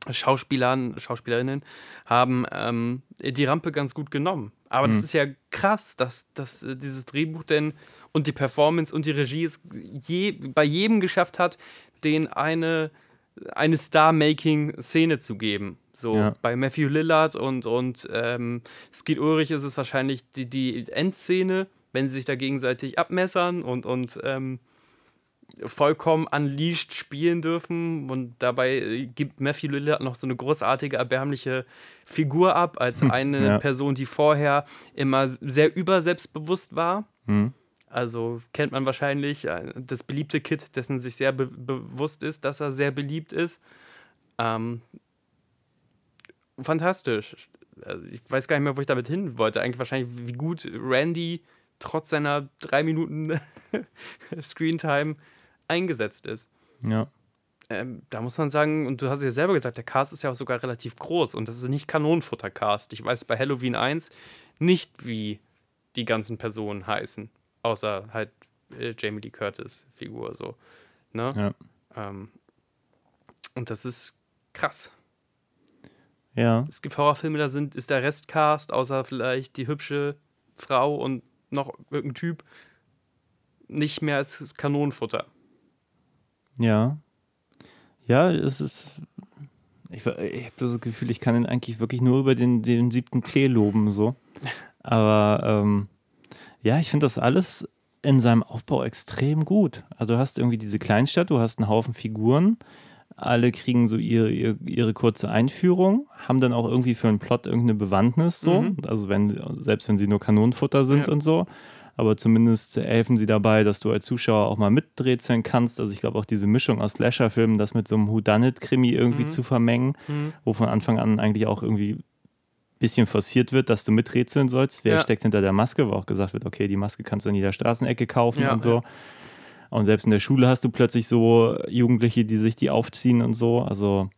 Schauspielern, Schauspielerinnen haben ähm, die Rampe ganz gut genommen. Aber das ist ja krass, dass, dass äh, dieses Drehbuch denn und die Performance und die Regie es je, bei jedem geschafft hat, den eine, eine Star-Making-Szene zu geben. So Ja. bei Matthew Lillard und, und ähm, Skeet Ulrich ist es wahrscheinlich die, die Endszene, wenn sie sich da gegenseitig abmessern und, und ähm, vollkommen unleashed spielen dürfen. Und dabei äh, gibt Matthew Lillard noch so eine großartige, erbärmliche Figur ab, als hm, eine ja. Person, die vorher immer sehr überselbstbewusst war. Mhm. Also kennt man wahrscheinlich äh, das beliebte Kid, dessen sich sehr be bewusst ist, dass er sehr beliebt ist. Ähm, fantastisch. Also ich weiß gar nicht mehr, wo ich damit hin wollte. Eigentlich wahrscheinlich, wie gut Randy trotz seiner drei Minuten Screentime eingesetzt ist. Ja. Ähm, da muss man sagen, und du hast ja selber gesagt, der Cast ist ja auch sogar relativ groß und das ist nicht Kanonenfutter-Cast. Ich weiß bei Halloween 1 nicht, wie die ganzen Personen heißen, außer halt äh, Jamie Lee Curtis-Figur so. Ne? Ja. Ähm, und das ist krass. Ja. Es gibt Horrorfilme, da sind, ist der Restcast, außer vielleicht die hübsche Frau und noch irgendein Typ, nicht mehr als Kanonenfutter. Ja. Ja, es ist. Ich, ich habe das Gefühl, ich kann ihn eigentlich wirklich nur über den, den siebten Klee loben, so. Aber ähm, ja, ich finde das alles in seinem Aufbau extrem gut. Also du hast irgendwie diese Kleinstadt, du hast einen Haufen Figuren, alle kriegen so ihre, ihre, ihre kurze Einführung, haben dann auch irgendwie für einen Plot irgendeine Bewandtnis so. Mhm. Also wenn, selbst wenn sie nur Kanonenfutter sind ja. und so aber zumindest helfen sie dabei, dass du als Zuschauer auch mal miträtseln kannst. Also ich glaube auch diese Mischung aus Slasher-Filmen, das mit so einem Whodunit-Krimi irgendwie mhm. zu vermengen, mhm. wo von Anfang an eigentlich auch irgendwie bisschen forciert wird, dass du miträtseln sollst. Wer ja. steckt hinter der Maske, wo auch gesagt wird, okay, die Maske kannst du in jeder Straßenecke kaufen ja, und so. Und selbst in der Schule hast du plötzlich so Jugendliche, die sich die aufziehen und so. Also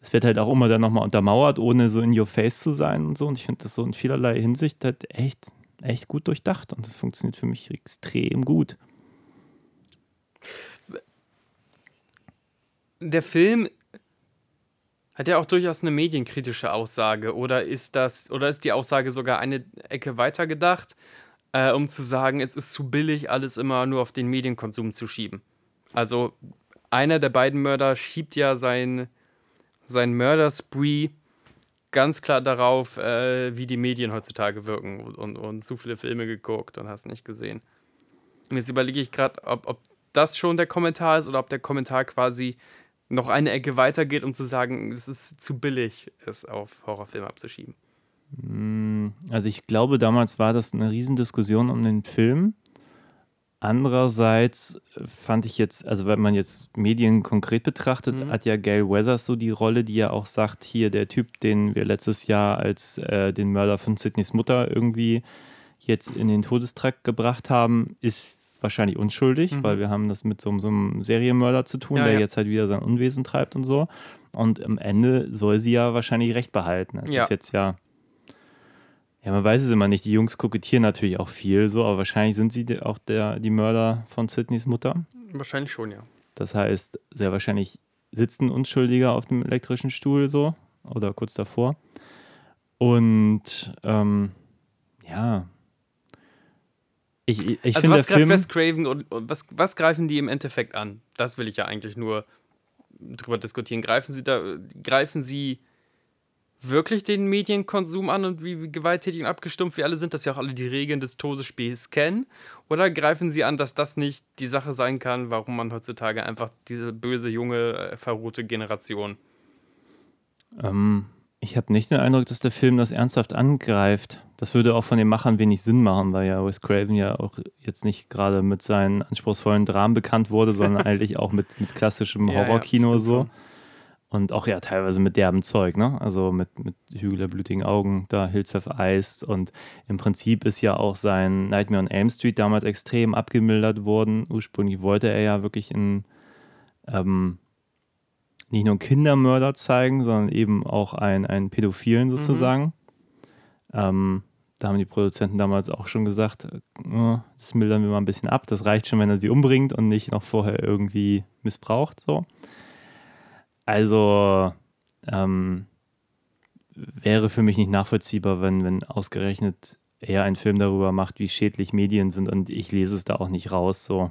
es wird halt auch immer dann nochmal untermauert, ohne so in your face zu sein und so. Und ich finde das so in vielerlei Hinsicht halt echt echt gut durchdacht und das funktioniert für mich extrem gut. Der Film hat ja auch durchaus eine medienkritische Aussage oder ist das oder ist die Aussage sogar eine Ecke weiter gedacht, äh, um zu sagen, es ist zu billig, alles immer nur auf den Medienkonsum zu schieben. Also einer der beiden Mörder schiebt ja sein sein Mörderspree ganz klar darauf, äh, wie die Medien heutzutage wirken und, und, und, zu viele Filme geguckt und hast nicht gesehen. Und jetzt überlege ich gerade, ob, ob das schon der Kommentar ist oder ob der Kommentar quasi noch eine Ecke weitergeht, um zu sagen, es ist zu billig, es auf Horrorfilme abzuschieben. Mm, also ich glaube, damals war das eine Riesendiskussion um den Film. Andererseits fand ich jetzt, also wenn man jetzt Medien konkret betrachtet, mhm. hat ja Gail Weathers so die Rolle, die ja auch sagt, hier der Typ, den wir letztes Jahr als äh, den Mörder von Sydneys Mutter irgendwie jetzt in den Todestrakt gebracht haben, ist wahrscheinlich unschuldig, mhm. weil wir haben das mit so, so einem Serienmörder zu tun, ja, der ja. jetzt halt wieder sein Unwesen treibt und so. Und am Ende soll sie ja wahrscheinlich recht behalten. Es ja. ist jetzt ja ja, man weiß es immer nicht. Die Jungs kokettieren natürlich auch viel, so, aber wahrscheinlich sind sie auch der, die Mörder von Sydneys Mutter. Wahrscheinlich schon, ja. Das heißt, sehr wahrscheinlich sitzt ein Unschuldiger auf dem elektrischen Stuhl so oder kurz davor. Und ähm, ja. Ich, ich, ich also was greift Wes Craven und, und, was, was greifen die im Endeffekt an? Das will ich ja eigentlich nur drüber diskutieren. Greifen sie da, greifen sie wirklich den Medienkonsum an und wie, gewalttätig und abgestumpft wir alle sind, dass ja auch alle die Regeln des Todesspiels kennen? Oder greifen sie an, dass das nicht die Sache sein kann, warum man heutzutage einfach diese böse, junge, äh, verrohte Generation? Ähm, ich habe nicht den Eindruck, dass der Film das ernsthaft angreift. Das würde auch von den Machern wenig Sinn machen, weil ja Wes Craven ja auch jetzt nicht gerade mit seinen anspruchsvollen Dramen bekannt wurde, sondern eigentlich auch mit, mit klassischem Horrorkino ja, so. Und auch ja teilweise mit derbem Zeug, ne? Also mit, mit Hügel der blutigen Augen, da Hills of Ice. Und im Prinzip ist ja auch sein Nightmare on Elm Street damals extrem abgemildert worden. Ursprünglich wollte er ja wirklich einen, ähm, nicht nur einen Kindermörder zeigen, sondern eben auch einen, einen Pädophilen sozusagen. Mhm. Ähm, da haben die Produzenten damals auch schon gesagt, oh, das mildern wir mal ein bisschen ab. Das reicht schon, wenn er sie umbringt und nicht noch vorher irgendwie missbraucht. So. Also ähm, wäre für mich nicht nachvollziehbar, wenn, wenn ausgerechnet er einen Film darüber macht, wie schädlich Medien sind und ich lese es da auch nicht raus. So.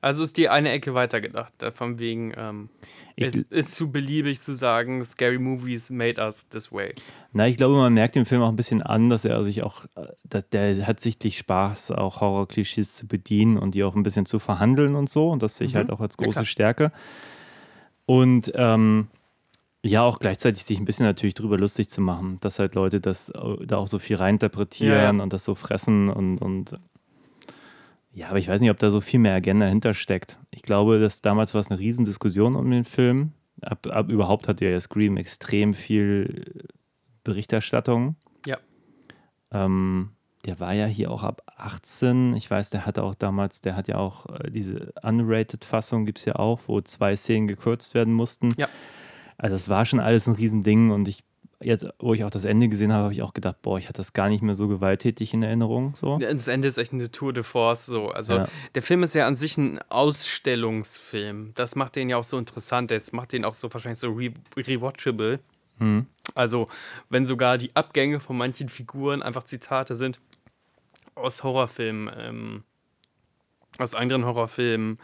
Also ist die eine Ecke weitergedacht, von wegen, ähm, es ist zu beliebig zu sagen, Scary Movies made us this way. Na, ich glaube, man merkt dem Film auch ein bisschen an, dass er sich auch, dass der hat sichtlich Spaß, auch Horror-Klischees zu bedienen und die auch ein bisschen zu verhandeln und so. Und das sehe ich mhm. halt auch als große ja, Stärke. Und ähm, ja, auch gleichzeitig sich ein bisschen natürlich drüber lustig zu machen, dass halt Leute das da auch so viel reininterpretieren ja, ja. und das so fressen und, und ja, aber ich weiß nicht, ob da so viel mehr Agenda hintersteckt. Ich glaube, dass damals war es eine Riesendiskussion um den Film. Ab, ab überhaupt hatte ja Scream extrem viel Berichterstattung. Ja. Ähm, der war ja hier auch ab 18. Ich weiß, der hatte auch damals, der hat ja auch äh, diese Unrated-Fassung, gibt es ja auch, wo zwei Szenen gekürzt werden mussten. Ja. Also, das war schon alles ein Riesending und ich jetzt, wo ich auch das Ende gesehen habe, habe ich auch gedacht, boah, ich hatte das gar nicht mehr so gewalttätig in Erinnerung. So. Das Ende ist echt eine Tour de Force. So. Also ja. der Film ist ja an sich ein Ausstellungsfilm. Das macht den ja auch so interessant. Das macht den auch so wahrscheinlich so re rewatchable. Mhm. Also, wenn sogar die Abgänge von manchen Figuren einfach Zitate sind aus Horrorfilmen, ähm, aus anderen Horrorfilmen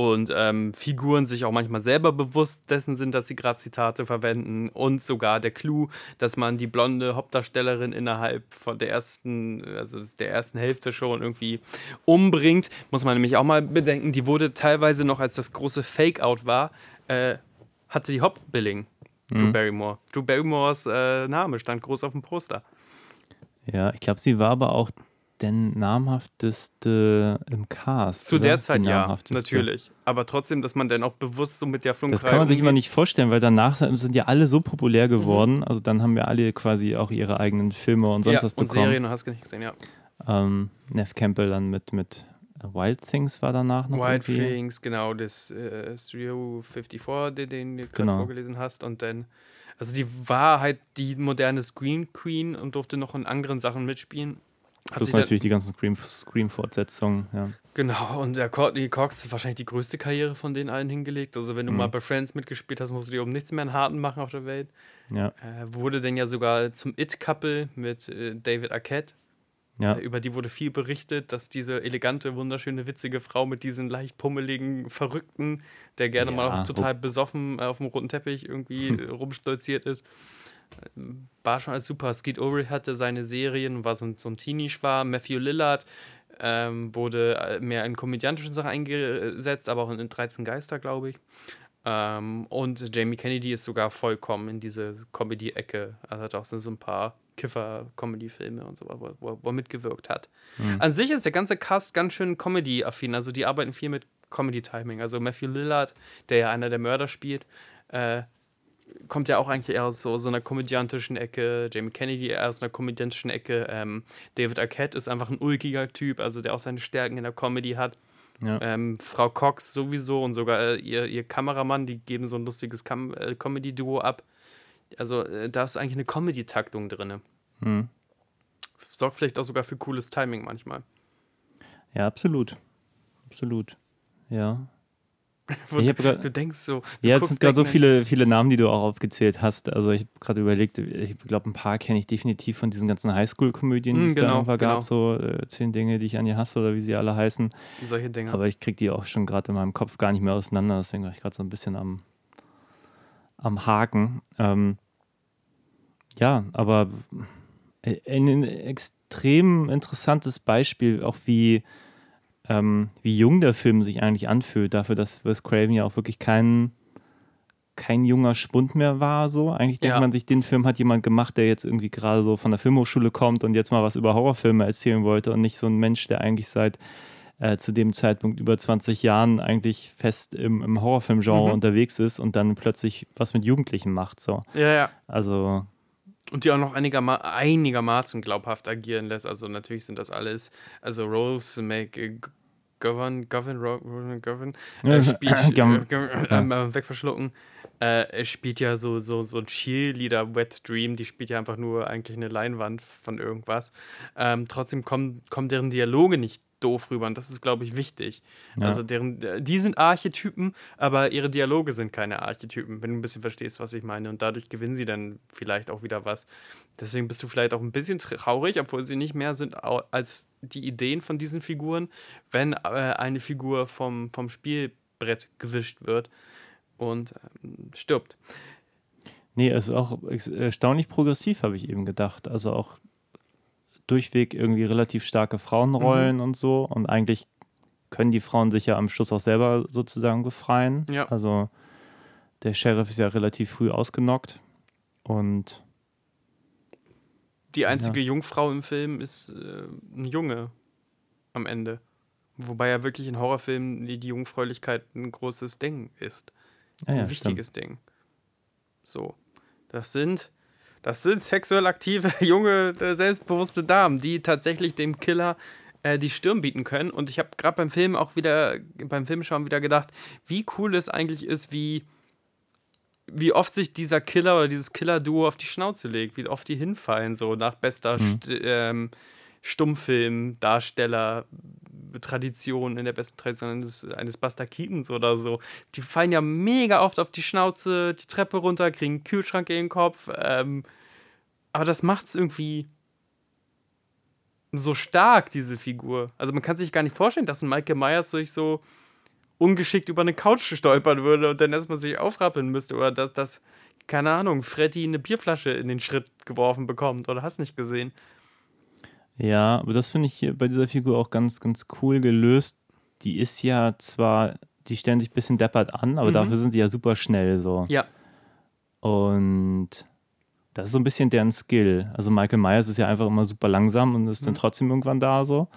und ähm, Figuren sich auch manchmal selber bewusst dessen sind, dass sie gerade Zitate verwenden und sogar der Clou, dass man die blonde Hauptdarstellerin innerhalb von der ersten, also der ersten Hälfte schon irgendwie umbringt, muss man nämlich auch mal bedenken, die wurde teilweise noch, als das große Fake-Out war, äh, hatte die Hauptbilling, mhm. Drew Barrymore. Drew Barrymores äh, Name stand groß auf dem Poster. Ja, ich glaube, sie war aber auch der namhafteste im Cast. Zu oder? der Zeit ja, natürlich. Aber trotzdem, dass man dann auch bewusst so mit der Flunkerei Das kann man sich immer nicht vorstellen, weil danach sind ja alle so populär mhm. geworden. Mhm. Also dann haben wir alle quasi auch ihre eigenen Filme und sonst ja, was bekommen. und Serien, hast du nicht gesehen, ja. Ähm, Neff Campbell dann mit, mit Wild Things war danach noch Wild irgendwie. Things, genau, das äh, Studio 54, den, den du gerade genau. vorgelesen hast. Und dann also die war halt die moderne Screen Queen und durfte noch in anderen Sachen mitspielen. Plus natürlich die ganzen Scream-Fortsetzungen, ja. Genau, und der Courtney Cox ist wahrscheinlich die größte Karriere von den allen hingelegt. Also, wenn du mhm. mal bei Friends mitgespielt hast, musst du dir um nichts mehr einen harten machen auf der Welt. Ja. Äh, wurde denn ja sogar zum It-Couple mit äh, David Arquette. Ja. Äh, über die wurde viel berichtet, dass diese elegante, wunderschöne, witzige Frau mit diesen leicht pummeligen Verrückten, der gerne mal auch total besoffen äh, auf dem roten Teppich irgendwie rumstolziert ist war schon alles super. Skeet Ulrich hatte seine Serien, war so, so ein Teenie-Schwarm. Matthew Lillard ähm, wurde äh, mehr in komödiantischen Sachen eingesetzt, aber auch in 13 Geister, glaube ich. Ähm, und Jamie Kennedy ist sogar vollkommen in diese Comedy-Ecke. Also hat auch so ein paar Kiffer-Comedy-Filme und so, wo, wo, wo er mitgewirkt hat. Mhm. An sich ist der ganze Cast ganz schön Comedy-affin. Also die arbeiten viel mit Comedy-Timing. Also Matthew Lillard, der ja einer der Mörder spielt, äh, kommt ja auch eigentlich eher aus so, so einer komödiantischen Ecke. Jamie Kennedy eher aus einer komödiantischen Ecke. Ähm, David Arquette ist einfach ein ulkiger Typ, also der auch seine Stärken in der Comedy hat. Ja. Ähm, Frau Cox sowieso und sogar äh, ihr, ihr Kameramann, die geben so ein lustiges äh, Comedy-Duo ab. Also äh, da ist eigentlich eine Comedy-Taktung drin. Hm. Sorgt vielleicht auch sogar für cooles Timing manchmal. Ja, absolut. Absolut. Ja. Grad, du denkst so. Du ja, es sind gerade so viele, viele Namen, die du auch aufgezählt hast. Also ich habe gerade überlegt, ich glaube, ein paar kenne ich definitiv von diesen ganzen Highschool-Komödien, die mm, es genau, da irgendwann genau. gab. So äh, zehn Dinge, die ich an dir hasse oder wie sie alle heißen. Solche Dinge. Aber ich kriege die auch schon gerade in meinem Kopf gar nicht mehr auseinander. Deswegen war ich gerade so ein bisschen am, am Haken. Ähm, ja, aber ein, ein extrem interessantes Beispiel, auch wie ähm, wie jung der Film sich eigentlich anfühlt, dafür, dass Wes Craven ja auch wirklich kein, kein junger Spund mehr war. So. Eigentlich denkt ja. man sich, den Film hat jemand gemacht, der jetzt irgendwie gerade so von der Filmhochschule kommt und jetzt mal was über Horrorfilme erzählen wollte und nicht so ein Mensch, der eigentlich seit äh, zu dem Zeitpunkt über 20 Jahren eigentlich fest im, im Horrorfilmgenre mhm. unterwegs ist und dann plötzlich was mit Jugendlichen macht. So. Ja, ja. Also und die auch noch einigerma einigermaßen glaubhaft agieren lässt. Also natürlich sind das alles, also Rose McGovern, Govern, Govern, Govern, äh, Spiel, äh, äh, äh, wegverschlucken. Äh, spielt ja so, so, so ein Cheerleader Wet Dream, die spielt ja einfach nur eigentlich eine Leinwand von irgendwas. Ähm, trotzdem kommen, kommen deren Dialoge nicht doof rüber und das ist, glaube ich, wichtig. Ja. Also deren, die sind Archetypen, aber ihre Dialoge sind keine Archetypen, wenn du ein bisschen verstehst, was ich meine. Und dadurch gewinnen sie dann vielleicht auch wieder was. Deswegen bist du vielleicht auch ein bisschen traurig, obwohl sie nicht mehr sind als die Ideen von diesen Figuren, wenn äh, eine Figur vom, vom Spielbrett gewischt wird und ähm, stirbt. Nee, es ist auch erstaunlich progressiv, habe ich eben gedacht. Also auch durchweg irgendwie relativ starke Frauenrollen mhm. und so. Und eigentlich können die Frauen sich ja am Schluss auch selber sozusagen befreien. Ja. Also der Sheriff ist ja relativ früh ausgenockt. Und die einzige ja. Jungfrau im Film ist äh, ein Junge am Ende. Wobei ja wirklich in Horrorfilmen die, die Jungfräulichkeit ein großes Ding ist. Ja, ein wichtiges stimmt. Ding. So. Das sind, das sind sexuell aktive, junge, äh, selbstbewusste Damen, die tatsächlich dem Killer äh, die Stirn bieten können. Und ich habe gerade beim Film auch wieder, beim Filmschauen wieder gedacht, wie cool es eigentlich ist, wie, wie oft sich dieser Killer oder dieses Killer-Duo auf die Schnauze legt, wie oft die hinfallen, so nach bester mhm. St ähm, Stummfilm-Darsteller, Tradition, in der besten Tradition eines, eines Buster Keatons oder so. Die fallen ja mega oft auf die Schnauze, die Treppe runter, kriegen einen Kühlschrank in den Kopf. Ähm, aber das macht es irgendwie so stark, diese Figur. Also man kann sich gar nicht vorstellen, dass ein Michael Myers sich so ungeschickt über eine Couch stolpern würde und dann erstmal sich aufrappeln müsste. Oder dass, dass keine Ahnung, Freddy eine Bierflasche in den Schritt geworfen bekommt. Oder hast nicht gesehen. Ja, aber das finde ich hier bei dieser Figur auch ganz, ganz cool gelöst. Die ist ja zwar, die stellen sich ein bisschen deppert an, aber mhm. dafür sind sie ja super schnell so. Ja. Und das ist so ein bisschen deren Skill. Also Michael Myers ist ja einfach immer super langsam und ist mhm. dann trotzdem irgendwann da so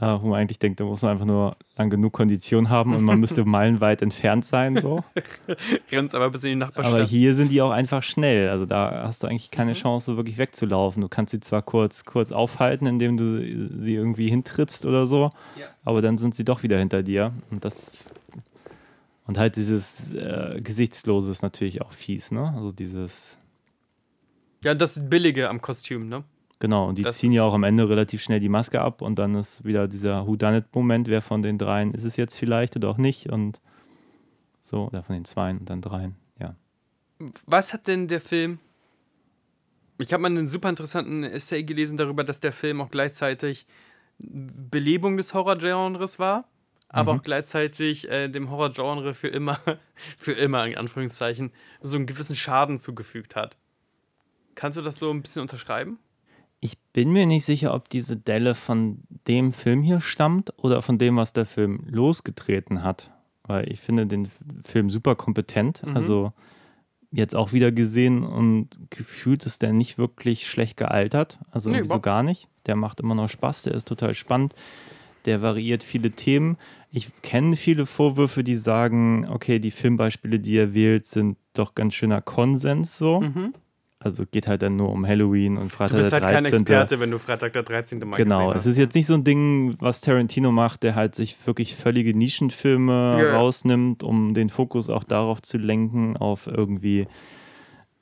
äh, wo man eigentlich denkt, da muss man einfach nur lang genug Kondition haben und man müsste meilenweit entfernt sein. So. Rennst aber bis in die Nachbarschaft. Aber hier sind die auch einfach schnell. Also da hast du eigentlich keine mhm. Chance, wirklich wegzulaufen. Du kannst sie zwar kurz, kurz aufhalten, indem du sie irgendwie hintrittst oder so, ja. aber dann sind sie doch wieder hinter dir. Und das und halt dieses äh, Gesichtslose ist natürlich auch fies, ne? Also dieses. Ja, das Billige am Kostüm, ne? Genau, und die das ziehen ja auch am Ende relativ schnell die Maske ab und dann ist wieder dieser Whodunit-Moment, wer von den dreien ist es jetzt vielleicht oder auch nicht und so, oder von den zweien und dann dreien, ja. Was hat denn der Film? Ich habe mal einen super interessanten Essay gelesen darüber, dass der Film auch gleichzeitig Belebung des Horrorgenres war, aber mhm. auch gleichzeitig äh, dem Horrorgenre für immer, für immer in Anführungszeichen, so einen gewissen Schaden zugefügt hat. Kannst du das so ein bisschen unterschreiben? Ich bin mir nicht sicher, ob diese Delle von dem Film hier stammt oder von dem, was der Film losgetreten hat. Weil ich finde den Film super kompetent. Mhm. Also jetzt auch wieder gesehen und gefühlt ist der nicht wirklich schlecht gealtert. Also nee, so gar nicht. Der macht immer noch Spaß, der ist total spannend. Der variiert viele Themen. Ich kenne viele Vorwürfe, die sagen, okay, die Filmbeispiele, die er wählt, sind doch ganz schöner Konsens so. Mhm. Also es geht halt dann nur um Halloween und Freitag der 13. Du bist halt kein Experte, wenn du Freitag der 13. Mal Genau, es ist jetzt nicht so ein Ding, was Tarantino macht, der halt sich wirklich völlige Nischenfilme ja. rausnimmt, um den Fokus auch darauf zu lenken, auf irgendwie,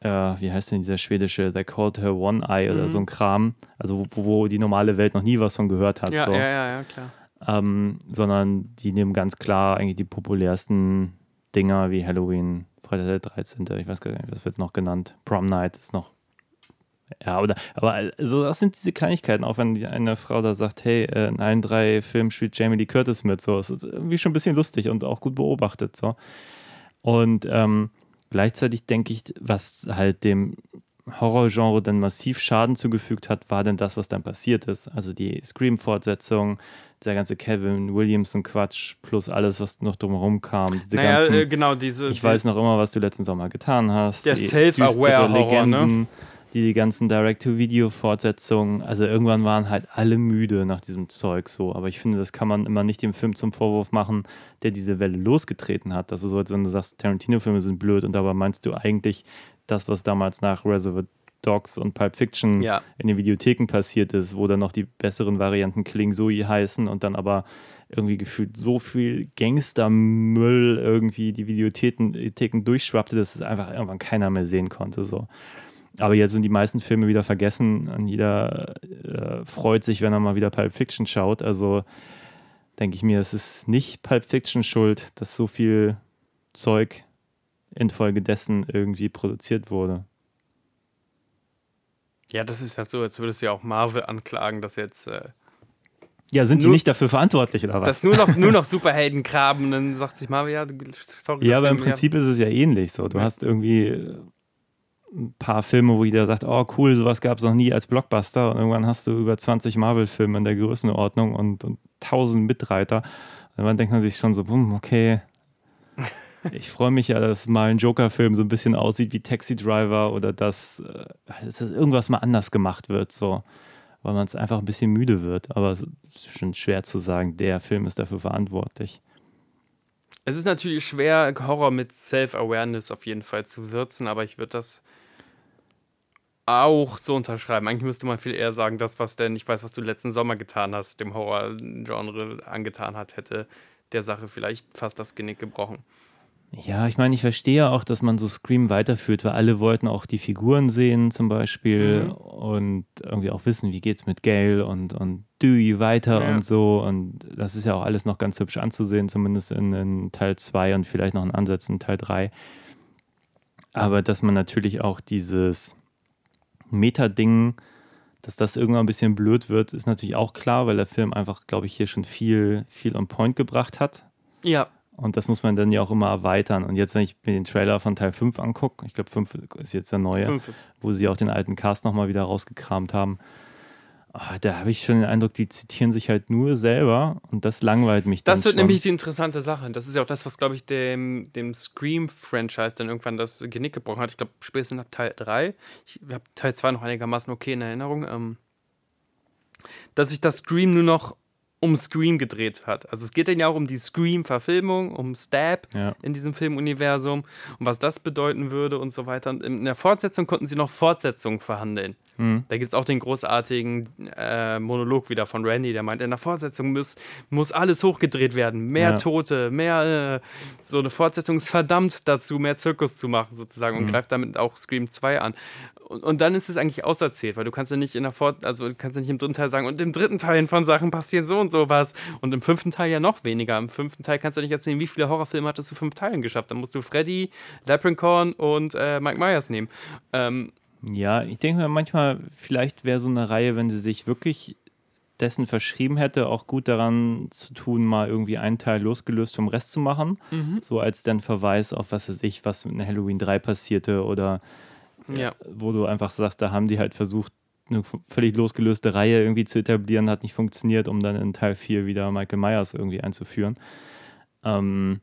äh, wie heißt denn dieser schwedische, They Called Her One Eye mhm. oder so ein Kram, also wo, wo, die normale Welt noch nie was von gehört hat. Ja, so. ja, ja, ja, klar. Ähm, sondern die nehmen ganz klar eigentlich die populärsten Dinger wie Halloween, Freitag der 13. Ich weiß gar nicht, was wird noch genannt. Prom Night ist noch. Ja, oder, aber also das sind diese Kleinigkeiten, auch wenn die eine Frau da sagt, hey, äh, in allen drei Filmen spielt Jamie Lee Curtis mit. So, es ist irgendwie schon ein bisschen lustig und auch gut beobachtet. So. Und ähm, gleichzeitig denke ich, was halt dem Horrorgenre dann massiv Schaden zugefügt hat, war denn das, was dann passiert ist. Also die Scream-Fortsetzung, der ganze Kevin Williamson-Quatsch plus alles, was noch drumherum kam. Diese naja, ganzen, äh, genau, diese. Ich die, weiß noch immer, was du letzten Sommer getan hast. Der Self-Aware-Horror, ne? Die ganzen Direct-to-Video-Fortsetzungen. Also irgendwann waren halt alle müde nach diesem Zeug so. Aber ich finde, das kann man immer nicht dem Film zum Vorwurf machen, der diese Welle losgetreten hat. Das ist so, als wenn du sagst, Tarantino-Filme sind blöd und dabei meinst du eigentlich das, was damals nach Reservoir Dogs und Pulp Fiction Ja. in den Videotheken passiert ist, wo dann noch die besseren Varianten Kling Zoe heißen und dann aber irgendwie gefühlt so viel Gangstermüll irgendwie die Videotheken Theken durchschwappte, dass es einfach irgendwann keiner mehr sehen konnte. So. Aber jetzt sind die meisten Filme wieder vergessen und jeder äh, freut sich, wenn er mal wieder Pulp Fiction schaut. Also denke ich mir, es ist nicht Pulp Fiction schuld, dass so viel Zeug infolgedessen irgendwie produziert wurde. Ja, das ist halt so, als würdest du ja auch Marvel anklagen, dass jetzt äh, Ja, sind die Nur- nicht dafür verantwortlich oder was? dass nur noch, nur noch Superhelden graben und dann sagt sich Marvel, ja, sorry. Ja, aber im Prinzip ist es ja ähnlich so. Du Ja. hast irgendwie äh, ein paar Filme, wo jeder sagt, oh cool, sowas gab es noch nie als Blockbuster und irgendwann hast du über 20 Marvel-Filme in der Größenordnung und, und 1000 Mitreiter. Und irgendwann denkt man sich schon so, hm, okay, ich freue mich ja, dass mal ein Joker-Film so ein bisschen aussieht wie Taxi Driver oder dass, äh, dass irgendwas mal anders gemacht wird, so, weil man es einfach ein bisschen müde wird. Aber es ist schon schwer zu sagen, der Film ist dafür verantwortlich. Es ist natürlich schwer, Horror mit Self-Awareness auf jeden Fall zu würzen, aber ich würde das auch so unterschreiben. Eigentlich müsste man viel eher sagen, das, was denn, ich weiß, was du letzten Sommer getan hast, dem Horror-Genre angetan hat, hätte der Sache vielleicht fast das Genick gebrochen. Ja, ich meine, ich verstehe auch, dass man so Scream weiterführt, weil alle wollten auch die Figuren sehen zum Beispiel Mhm. und irgendwie auch wissen, wie geht's mit Gail und, und Dewey weiter Ja. und so. Und das ist ja auch alles noch ganz hübsch anzusehen, zumindest in, in Teil 2 und vielleicht noch in Ansätzen Teil 3. Aber dass man natürlich auch dieses Meta-Ding, dass das irgendwann ein bisschen blöd wird, ist natürlich auch klar, weil der Film einfach, glaube ich, hier schon viel, viel on point gebracht hat. Ja, Und das muss man dann ja auch immer erweitern. Und jetzt, wenn ich mir den Trailer von Teil 5 angucke, ich glaube, 5 ist jetzt der neue, wo sie auch den alten Cast nochmal wieder rausgekramt haben, ah, da habe ich schon den Eindruck, die zitieren sich halt nur selber und das langweilt mich dann Das wird schon. nämlich die interessante Sache. Das ist ja auch das, was, glaube ich, dem, dem Scream-Franchise dann irgendwann das Genick gebrochen hat. Ich glaube, spätestens ab Teil 3. Ich habe Teil 2 noch einigermaßen okay in Erinnerung. Ähm, dass sich das Scream nur noch um Scream gedreht hat. Also es geht dann ja auch um die Scream-Verfilmung, um Stab Ja. in diesem Filmuniversum und was das bedeuten würde und so weiter. Und in der Fortsetzung konnten sie noch Fortsetzungen verhandeln. Hm. Da gibt es auch den großartigen äh, Monolog wieder von Randy, der meint, in der Fortsetzung muss, muss alles hochgedreht werden. Mehr Ja. Tote, mehr äh, so eine Fortsetzung ist verdammt dazu, mehr Zirkus zu machen sozusagen Mhm. und greift damit auch Scream 2 an. Und, und dann ist es eigentlich auserzählt, weil du kannst ja nicht in der Fort, also du kannst ja nicht im dritten Teil sagen, und im dritten Teil von Sachen passieren so und so was. Und im fünften Teil ja noch weniger. Im fünften Teil kannst du nicht erzählen, wie viele Horrorfilme hattest du fünf Teilen geschafft. Dann musst du Freddy, Leprechaun und äh, Mike Myers nehmen. Ähm, Ja, ich denke mir manchmal, vielleicht wäre so eine Reihe, wenn sie sich wirklich dessen verschrieben hätte, auch gut daran zu tun, mal irgendwie einen Teil losgelöst vom Rest zu machen. So als dann Verweis auf was weiß ich, was in Halloween 3 passierte oder ja. wo du einfach sagst, da haben die halt versucht, eine völlig losgelöste Reihe irgendwie zu etablieren, hat nicht funktioniert, um dann in Teil 4 wieder Michael Myers irgendwie einzuführen. Ähm,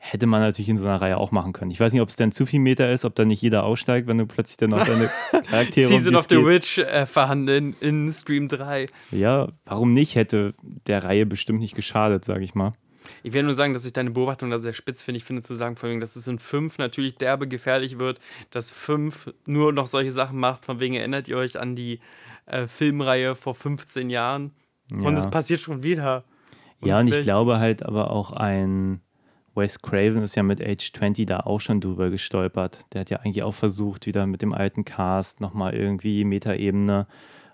hätte man natürlich in so einer Reihe auch machen können. Ich weiß nicht, ob es denn zu viel Meter ist, ob da nicht jeder aussteigt, wenn du plötzlich dann noch deine Charaktere Season of the Witch äh, verhandeln in Scream 3. geht. Ja, warum nicht? Hätte der Reihe bestimmt nicht geschadet, sage ich mal. Ich will nur sagen, dass ich deine Beobachtung da sehr spitz finde. Ich finde zu sagen, von wegen, dass es in 5 natürlich derbe gefährlich wird, dass 5 nur noch solche Sachen macht. Von wegen erinnert ihr euch an die äh, Filmreihe vor 15 Jahren. Und Ja. es passiert schon wieder. Ja, und ich glaube halt aber auch ein Wes Craven ist ja mit Age 20 da auch schon drüber gestolpert. Der hat ja eigentlich auch versucht, wieder mit dem alten Cast nochmal irgendwie Metaebene.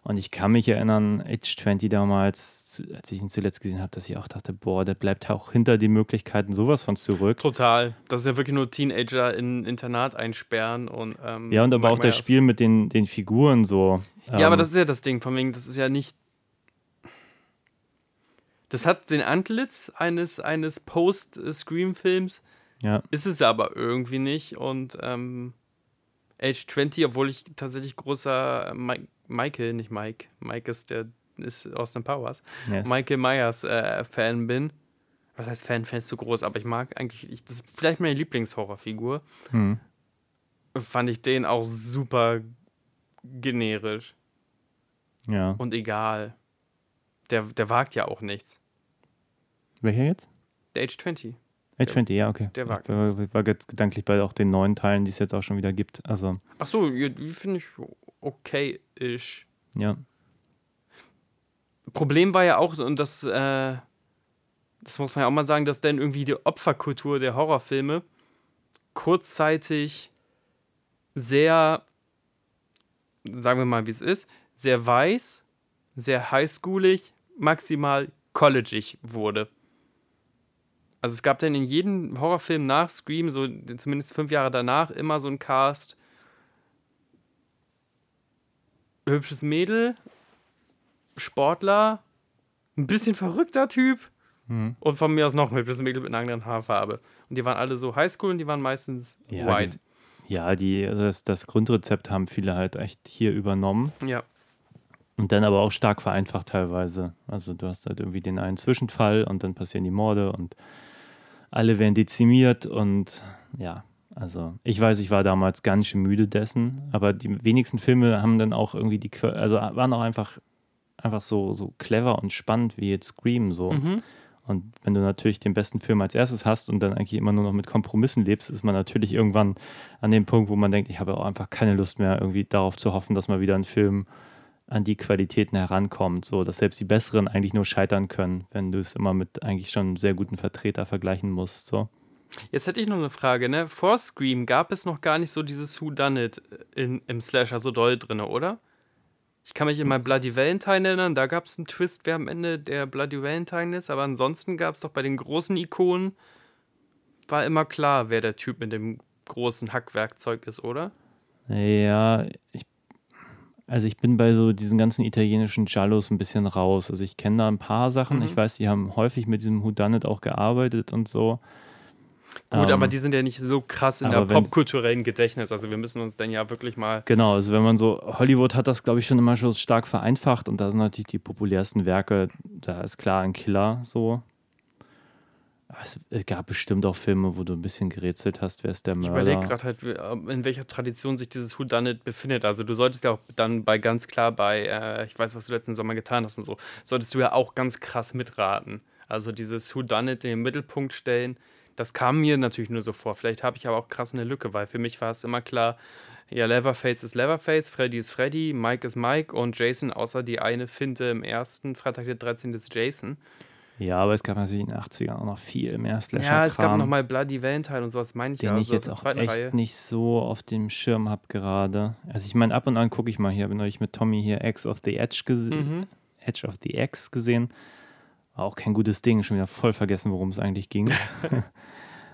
Und ich kann mich erinnern, Age 20 damals, als ich ihn zuletzt gesehen habe, dass ich auch dachte, boah, der bleibt auch hinter den Möglichkeiten sowas von zurück. Total. Das ist ja wirklich nur Teenager in Internat einsperren und. Ähm, Ja, und aber auch das. Spiel mit den, den Figuren so. Ja, aber Ähm, das ist ja das Ding, von wegen, das ist ja nicht. Das hat den Antlitz eines, eines Post-Scream-Films, ja. ist es aber irgendwie nicht. Und ähm, Age 20, obwohl ich tatsächlich großer Mike, Michael, nicht Mike, Mike ist der ist Austin Powers, Yes. Michael Myers äh, Fan bin. Was heißt Fan? Fan ist zu groß, aber ich mag eigentlich, ich, das ist vielleicht meine Lieblingshorrorfigur. Hm. Fand ich den auch super generisch Ja. und egal. Der, der wagt ja auch nichts. Welcher jetzt? Der Age 20. Age 20, ja, okay. Der war ich war, jetzt gedanklich bei auch den neuen Teilen, die es jetzt auch schon wieder gibt. Also, Ach so, die finde ich okay-ish. ja. Problem war ja auch, und das, äh, das muss man ja auch mal sagen, dass dann irgendwie die Opferkultur der Horrorfilme kurzzeitig sehr, sagen wir mal, wie es ist, sehr weiß, sehr highschoolig, maximal collegeig wurde. Also es gab dann in jedem Horrorfilm nach Scream, so zumindest fünf Jahre danach, immer so ein Cast. Hübsches Mädel, Sportler, ein bisschen verrückter Typ Mhm. und von mir aus noch ein hübsches Mädel mit einer anderen Haarfarbe. Und die waren alle so Highschool und die waren meistens Ja, white. Ja, die, das, das Grundrezept haben viele halt echt hier übernommen Ja. und dann aber auch stark vereinfacht teilweise. Also du hast halt irgendwie den einen Zwischenfall und dann passieren die Morde und alle werden dezimiert und ja, also ich weiß, ich war damals ganz schön müde dessen, aber die wenigsten Filme haben dann auch irgendwie die, also waren auch einfach, einfach so, so clever und spannend wie jetzt Scream so. Mhm. Und wenn du natürlich den besten Film als erstes hast und dann eigentlich immer nur noch mit Kompromissen lebst, ist man natürlich irgendwann an dem Punkt, wo man denkt, ich habe auch einfach keine Lust mehr, irgendwie darauf zu hoffen, dass mal wieder ein Film an die Qualitäten herankommt, so dass selbst die besseren eigentlich nur scheitern können, wenn du es immer mit eigentlich schon einem sehr guten Vertreter vergleichen musst. So. Jetzt hätte ich noch eine Frage, ne? Vor Scream gab es noch gar nicht so dieses Who Done It in, im Slasher so doll drin, oder? Ich kann mich in mein Bloody Valentine erinnern, da gab es einen Twist, wer am Ende der Bloody Valentine ist, aber ansonsten gab es doch bei den großen Ikonen, war immer klar, wer der Typ mit dem großen Hackwerkzeug ist, oder? Ja, ich, also ich bin bei so diesen ganzen italienischen Giallos ein bisschen raus. Also ich kenne da ein paar Sachen. Mhm. Ich weiß, die haben häufig mit diesem Whodunit auch gearbeitet und so. Gut, Ähm, aber die sind ja nicht so krass in der popkulturellen Gedächtnis, also wir müssen uns dann ja wirklich mal Genau, also wenn man so, Hollywood hat das, glaube ich, schon immer schon stark vereinfacht und da sind natürlich die populärsten Werke, da ist klar ein Killer so. Es gab bestimmt auch Filme, wo du ein bisschen gerätselt hast, wer ist der Ich Mörder. überlege gerade halt, wie- in welcher Tradition sich dieses Whodunit befindet. Also du solltest ja auch dann bei ganz klar bei, äh, ich weiß, was du letzten Sommer getan hast und so, solltest du ja auch ganz krass mitraten. Also dieses Whodunit in den Mittelpunkt stellen, das kam mir natürlich nur so vor. Vielleicht habe ich aber auch krass eine Lücke, weil für mich war es immer klar, ja, Leatherface ist Leatherface, Freddy ist Freddy, Mike ist Mike und Jason, außer die eine Finte im ersten Freitag der 13. ist Jason. Ja, aber es gab natürlich in den 80ern auch noch viel mehr Slasher. Ja, es gab nochmal Bloody Valentine und sowas, meine ich den ja. ich also jetzt auch echt Reihe. nicht so auf dem Schirm habe gerade. Also ich meine, ab und an gucke ich mal hier, habe neulich mit Tommy hier X of the Edge gesehen. Mhm. Edge of the X gesehen. War auch kein gutes Ding, schon wieder voll vergessen, worum es eigentlich ging.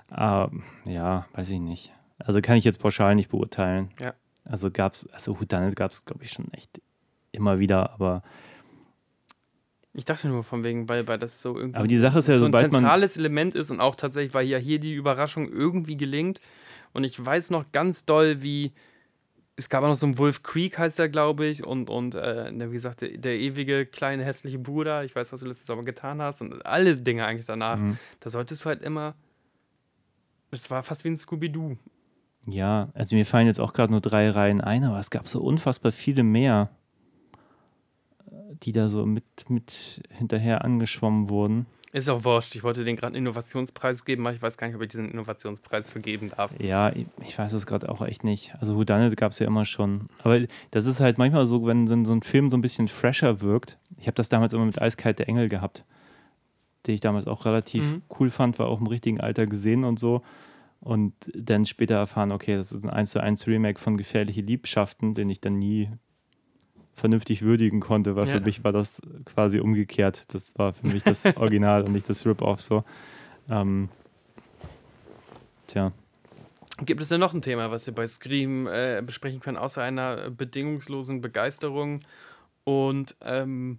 Aber ja, weiß ich nicht. Also kann ich jetzt pauschal nicht beurteilen. Ja. Also gab es, also Whodunit gab es, glaube ich, schon echt immer wieder, aber, Ich dachte nur von wegen, weil, weil das so irgendwie aber die Sache ist ja, so ein zentrales Element ist und auch tatsächlich, weil ja hier die Überraschung irgendwie gelingt. Und ich weiß noch ganz doll, wie es gab auch noch so einen Wolf Creek, heißt er, glaube ich, und, und äh, wie gesagt, der, der ewige kleine hässliche Bruder. Ich weiß, was du letztes Sommer getan hast und alle Dinge eigentlich danach. Mhm. Da solltest du halt immer. Es war fast wie ein Scooby-Doo. Ja, also mir fallen jetzt auch gerade nur drei Reihen ein, aber es gab so unfassbar viele mehr, die da so mit, mit hinterher angeschwommen wurden. Ist auch wurscht. Ich wollte den gerade einen Innovationspreis geben, aber ich weiß gar nicht, ob ich diesen Innovationspreis vergeben darf. Ja, ich, weiß es gerade auch echt nicht. Also Whodunit gab es ja immer schon. Aber das ist halt manchmal so, wenn so ein Film so ein bisschen fresher wirkt. Ich habe das damals immer mit Eiskalt der Engel gehabt, den ich damals auch relativ Mhm. cool fand, war auch im richtigen Alter gesehen und so. Und dann später erfahren, okay, das ist ein 1 zu 1 Remake von Gefährliche Liebschaften, den ich dann nie vernünftig würdigen konnte, weil Ja. für mich war das quasi umgekehrt. Das war für mich das Original und nicht das Rip-Off so. Ähm, tja. Gibt es denn noch ein Thema, was wir bei Scream äh, besprechen können, außer einer bedingungslosen Begeisterung und ähm,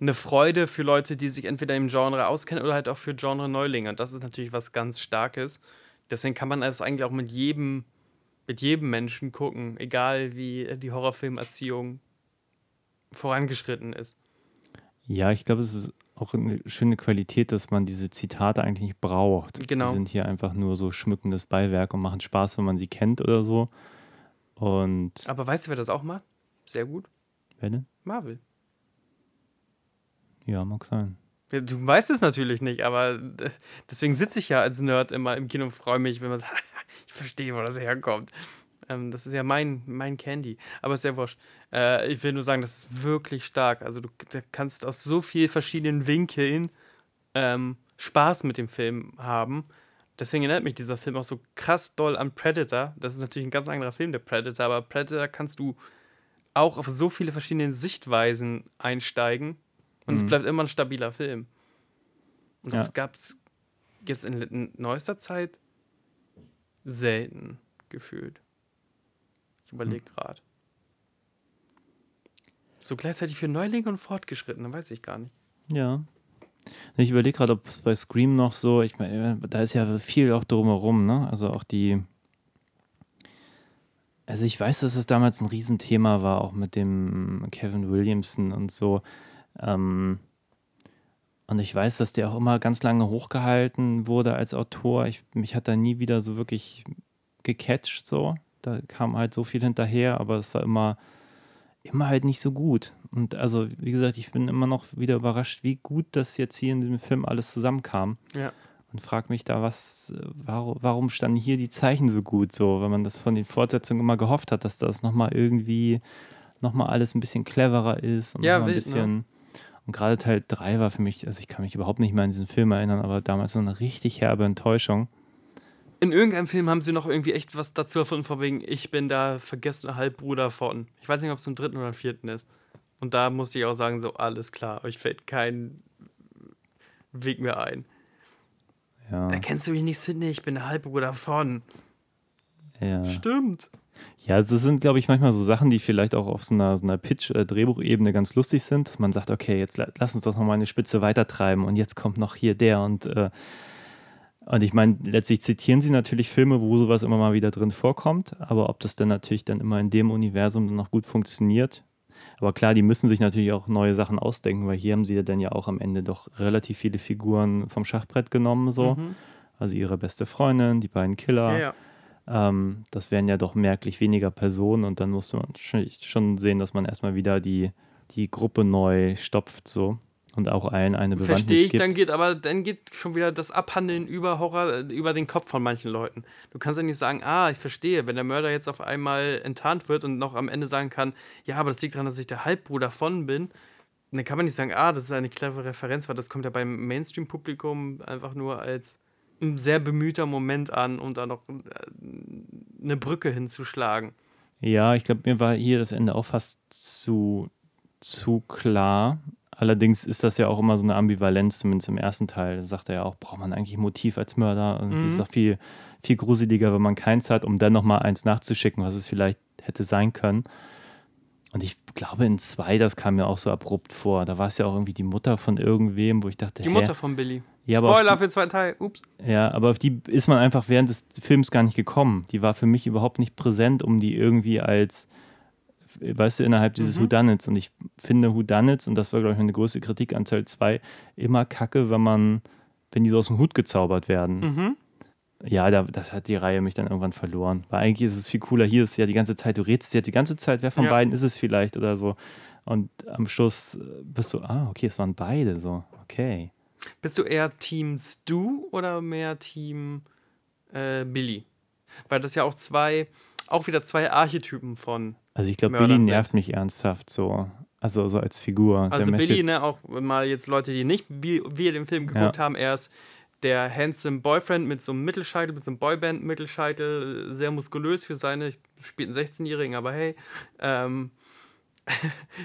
eine Freude für Leute, die sich entweder im Genre auskennen oder halt auch für Genre-Neulinge? Und das ist natürlich was ganz Starkes. Deswegen kann man das eigentlich auch mit jedem, mit jedem Menschen gucken, egal wie die Horrorfilmerziehung vorangeschritten ist. Ja, ich glaube, es ist auch eine schöne Qualität, dass man diese Zitate eigentlich nicht braucht. Genau. Die sind hier einfach nur so schmückendes Beiwerk und machen Spaß, wenn man sie kennt oder so. Und Aber weißt du, wer das auch macht? Sehr gut. wer denn? Marvel. Ja, mag sein. Ja, du weißt es natürlich nicht, aber äh, deswegen sitze ich ja als Nerd immer im Kino und freue mich, wenn man sagt, ich verstehe, wo das herkommt. Ähm, das ist ja mein, mein Candy. Aber sehr wurscht. Äh, ich will nur sagen, das ist wirklich stark. Also du kannst aus so vielen verschiedenen Winkeln ähm, Spaß mit dem Film haben. Deswegen erinnert mich dieser Film auch so krass doll an Predator. Das ist natürlich ein ganz anderer Film, der Predator, aber Predator kannst du auch auf so viele verschiedene Sichtweisen einsteigen und mhm. es bleibt immer ein stabiler Film. Und das ja. gab es jetzt in neuester Zeit selten gefühlt. Ich überlege mhm. gerade. So gleichzeitig für Neulinge und Fortgeschrittene, weiß ich gar nicht. Ja. Ich überlege gerade, ob es bei Scream noch so, ich meine, da ist ja viel auch drumherum, ne? Also auch die. Also ich weiß, dass es damals ein Riesenthema war, auch mit dem Kevin Williamson und so. Ähm, und ich weiß, dass der auch immer ganz lange hochgehalten wurde als Autor. Ich, mich hat da nie wieder so wirklich gecatcht, so. Da kam halt so viel hinterher, aber es war immer, immer halt nicht so gut. Und also, wie gesagt, ich bin immer noch wieder überrascht, wie gut das jetzt hier in diesem Film alles zusammenkam. Ja. Und frag mich da, was, warum, warum standen hier die Zeichen so gut so, wenn man das von den Fortsetzungen immer gehofft hat, dass das nochmal irgendwie nochmal alles ein bisschen cleverer ist und ja, ein wild, bisschen. Ne? Und gerade Teil 3 war für mich, also ich kann mich überhaupt nicht mehr an diesen Film erinnern, aber damals so eine richtig herbe Enttäuschung. In irgendeinem Film haben sie noch irgendwie echt was dazu erfunden, von wegen, ich bin da vergessener Halbbruder von. Ich weiß nicht, ob es im dritten oder vierten ist. Und da musste ich auch sagen, so, alles klar, euch fällt kein Weg mehr ein. Ja. Erkennst du mich nicht, Sidney? Ich bin der Halbbruder von. Ja. Stimmt. Ja, das sind, glaube ich, manchmal so Sachen, die vielleicht auch auf so einer, so einer Pitch-Drehbuchebene ganz lustig sind, dass man sagt, okay, jetzt lass uns das nochmal eine Spitze weitertreiben und jetzt kommt noch hier der und äh, und ich meine, letztlich zitieren sie natürlich Filme, wo sowas immer mal wieder drin vorkommt, aber ob das dann natürlich dann immer in dem Universum dann noch gut funktioniert. Aber klar, die müssen sich natürlich auch neue Sachen ausdenken, weil hier haben sie ja dann ja auch am Ende doch relativ viele Figuren vom Schachbrett genommen, so. Mhm. Also ihre beste Freundin, die beiden Killer. Ja, ja. Ähm, das wären ja doch merklich weniger Personen und dann musste man schon sehen, dass man erstmal wieder die, die Gruppe neu stopft so und auch allen eine Bewandtnis Verstehe ich, gibt. dann geht aber dann geht schon wieder das Abhandeln über Horror über den Kopf von manchen Leuten. Du kannst ja nicht sagen, ah, ich verstehe, wenn der Mörder jetzt auf einmal enttarnt wird und noch am Ende sagen kann, ja, aber das liegt daran, dass ich der Halbbruder von bin, dann kann man nicht sagen, ah, das ist eine clevere Referenz, weil das kommt ja beim Mainstream-Publikum einfach nur als ein sehr bemühter Moment an, um da noch äh, eine Brücke hinzuschlagen. Ja, ich glaube, mir war hier das Ende auch fast zu, zu klar. Allerdings ist das ja auch immer so eine Ambivalenz, zumindest im ersten Teil. Da sagt er ja auch, braucht man eigentlich Motiv als Mörder? Und mhm. ist doch viel, viel gruseliger, wenn man keins hat, um dann nochmal eins nachzuschicken, was es vielleicht hätte sein können. Und ich glaube, in zwei, das kam mir auch so abrupt vor. Da war es ja auch irgendwie die Mutter von irgendwem, wo ich dachte, Die hä? Mutter von Billy. Ja, Spoiler die, für den zweiten Teil. Ups. Ja, aber auf die ist man einfach während des Films gar nicht gekommen. Die war für mich überhaupt nicht präsent, um die irgendwie als, weißt du, innerhalb dieses mhm. Whodunits. Und ich finde Whodunits, und das war, glaube ich, eine große Kritik an Teil 2, immer kacke, wenn man, wenn die so aus dem Hut gezaubert werden. Mhm. Ja, da, das hat die Reihe mich dann irgendwann verloren. Weil eigentlich ist es viel cooler. Hier ist ja die ganze Zeit, du redest ja die ganze Zeit, wer von Ja. beiden ist es vielleicht oder so. Und am Schluss bist du, ah, okay, es waren beide so. Okay. Bist du eher Team Stu oder mehr Team äh, Billy? Weil das ja auch zwei, auch wieder zwei Archetypen von. Also ich glaube, Billy nervt mich ernsthaft so. Also so als Figur. Also Billy, ne, auch mal jetzt Leute, die nicht wie wir den Film geguckt haben, er ist der handsome Boyfriend mit so einem Mittelscheitel, mit so einem Boyband-Mittelscheitel, sehr muskulös für seine, spielt einen 16-Jährigen, aber hey, ähm,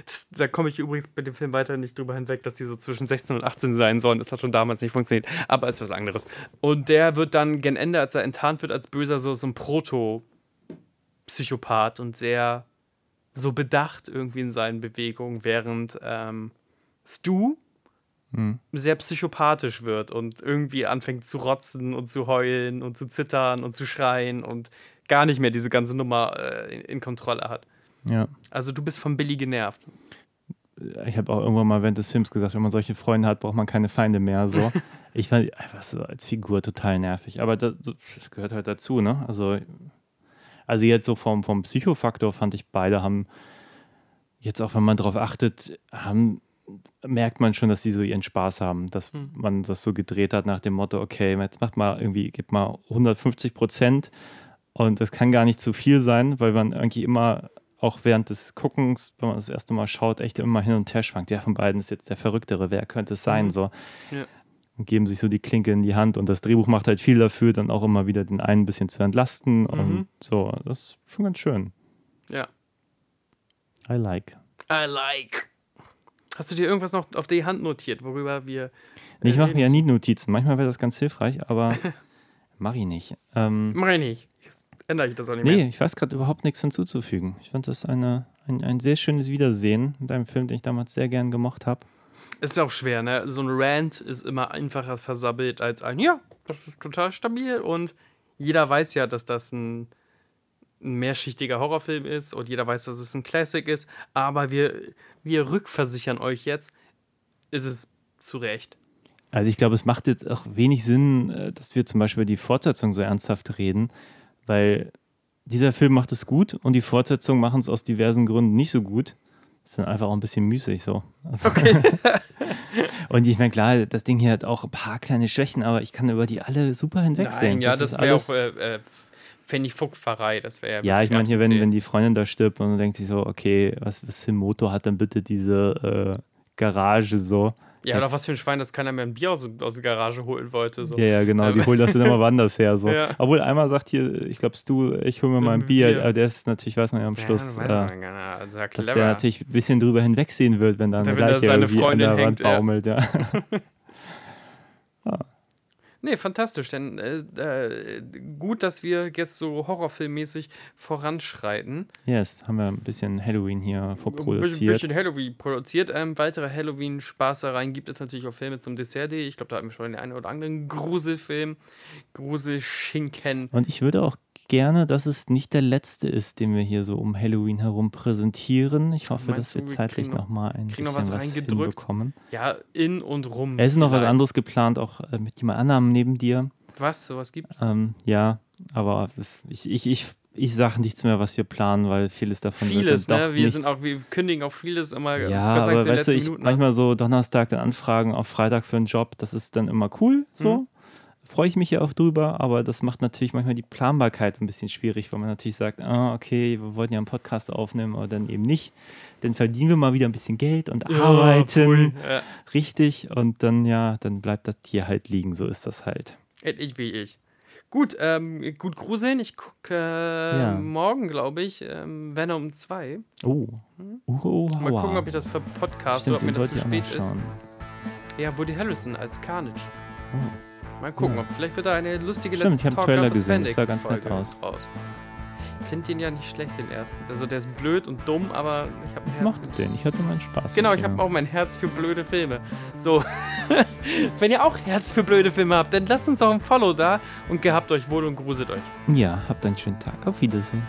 das, da komme ich übrigens mit dem Film weiter nicht drüber hinweg, dass die so zwischen 16 und 18 sein sollen. Das hat schon damals nicht funktioniert, aber ist was anderes. Und der wird dann gen Ende, als er enttarnt wird als Böser, so, so ein Proto-Psychopath und sehr so bedacht irgendwie in seinen Bewegungen, während ähm, Stu Hm. sehr psychopathisch wird und irgendwie anfängt zu rotzen und zu heulen und zu zittern und zu schreien und gar nicht mehr diese ganze Nummer äh, in, in Kontrolle hat. Ja. Also du bist von Billy genervt. Ich habe auch irgendwann mal während des Films gesagt, wenn man solche Freunde hat, braucht man keine Feinde mehr. So. ich fand einfach so als Figur total nervig. Aber das, das gehört halt dazu, ne? Also, also jetzt so vom, vom Psychofaktor fand ich, beide haben, jetzt auch wenn man darauf achtet, haben merkt man schon, dass sie so ihren Spaß haben, dass Hm. man das so gedreht hat nach dem Motto, okay, jetzt macht mal irgendwie, gib mal 150 Prozent und das kann gar nicht zu viel sein, weil man irgendwie immer auch während des Guckens, wenn man das erste Mal schaut, echt immer hin und her schwankt. Ja, von beiden ist jetzt der Verrücktere, wer könnte es sein? Mhm. So. Ja. Und geben sich so die Klinke in die Hand und das Drehbuch macht halt viel dafür, dann auch immer wieder den einen ein bisschen zu entlasten Mhm. und so. Das ist schon ganz schön. Ja. I like. I like. Hast du dir irgendwas noch auf die Hand notiert, worüber wir. Nee, ich äh, mache mir ja nie Notizen. Manchmal wäre das ganz hilfreich, aber mache ich nicht. Ähm, Mach ich nicht. Jetzt ändere ich das auch nicht mehr. nee, ich weiß gerade überhaupt nichts hinzuzufügen. Ich fand das eine, ein, ein sehr schönes Wiedersehen mit einem Film, den ich damals sehr gern gemocht habe. Ist auch schwer, ne? So ein Rant ist immer einfacher versabbelt als ein, ja, das ist total stabil und jeder weiß ja, dass das ein, ein mehrschichtiger Horrorfilm ist und jeder weiß, dass es ein Classic ist, aber wir, wir rückversichern euch jetzt, ist es zu Recht. Also ich glaube, es macht jetzt auch wenig Sinn, äh, dass wir zum Beispiel über die Fortsetzung so ernsthaft reden, weil dieser Film macht es gut und die Fortsetzungen machen es aus diversen Gründen nicht so gut. Dann einfach auch ein bisschen müßig so. Also Okay. und ich meine, klar, das Ding hier hat auch ein paar kleine Schwächen, aber ich kann über die alle super hinwegsehen. Nein, ja, das das, wäre auch, äh, äh, fände ich Fuckpfarrei, das wäre Ja, ich wirklich meine, hier, wenn, wenn die Freundin da stirbt und dann denkt sich so, okay, was, was für ein Motor hat dann bitte diese äh, Garage so? Ja, oder was für ein Schwein, dass keiner mehr ein Bier aus, aus der Garage holen wollte. So. Ja, ja, genau, die Ähm. holen das dann immer woanders her. So. Ja. Obwohl einmal sagt hier, ich glaube, du, ich hole mir mal ein Ein Bier, Bier. aber der ist natürlich, weiß man ja am Schluss, ja, äh, man gar nicht. also, ja, dass der natürlich ein bisschen drüber hinwegsehen wird, wenn dann Da, irgendwie an Freundin der Wand hängt, ja. baumelt. Ja. Nee, fantastisch. Denn äh, gut, dass wir jetzt so horrorfilmmäßig voranschreiten. Yes, haben wir ein bisschen Halloween hier Ein bisschen, vorproduziert. bisschen Halloween produziert. Ähm, weitere Halloween-Spaßereien gibt es natürlich auch Filme zum Dessert. Ich glaube, da hatten wir schon den einen oder anderen Gruselfilm. Gruselschinken. Und ich würde auch gerne, dass es nicht der letzte ist, den wir hier so um Halloween herum präsentieren. Ich hoffe, Meinst dass wir zeitlich noch- nochmal ein bisschen noch was was hinbekommen. Ja, in und rum. Es ist noch was anderes geplant, auch äh, mit jemand anderem neben dir. Was? Sowas gibt Ähm, ja, aber es, ich, ich, ich, ich sage nichts mehr, was wir planen, weil vieles davon wird Vieles, dann ne? Wir nichts. sind auch, wir kündigen auch vieles immer ja, sei Dank aber weißt du, ich Minuten an. manchmal so Donnerstag dann Anfragen auf Freitag für einen Job, das ist dann immer cool, so. Mhm. Freue ich mich ja auch drüber, aber das macht natürlich manchmal die Planbarkeit so ein bisschen schwierig, weil man natürlich sagt, ah, okay, wir wollten ja einen Podcast aufnehmen, aber dann eben nicht. Dann verdienen wir mal wieder ein bisschen Geld und arbeiten. pfui. Ja. Richtig, und dann, ja, dann bleibt das hier halt liegen, so ist das halt. Ich wie ich. Gut, ähm, gut gruseln. Ich gucke äh, Ja. morgen, glaube ich, ähm, Venom 2. Oh. Uh, oh, Mal gucken, ob ich das verpodcast Stimmt, oder ob mir das zu spät ist. Ja, Woody Harrison als Carnage. Oh. Mal gucken, ob vielleicht wird da eine lustige Stimmt, letzte ich hab Talk Trailer gesehen, das sah ganz nett Folge aus. raus. Ich finde den ja nicht schlecht, den ersten. Also der ist blöd und dumm, aber ich habe ein Ich Herz. mochte den, ich hatte meinen Spaß. Genau, ich habe auch mein Herz für blöde Filme. So, wenn ihr auch Herz für blöde Filme habt, dann lasst uns doch ein Follow da und gehabt euch wohl und gruselt euch. Ja, habt einen schönen Tag. Auf Wiedersehen.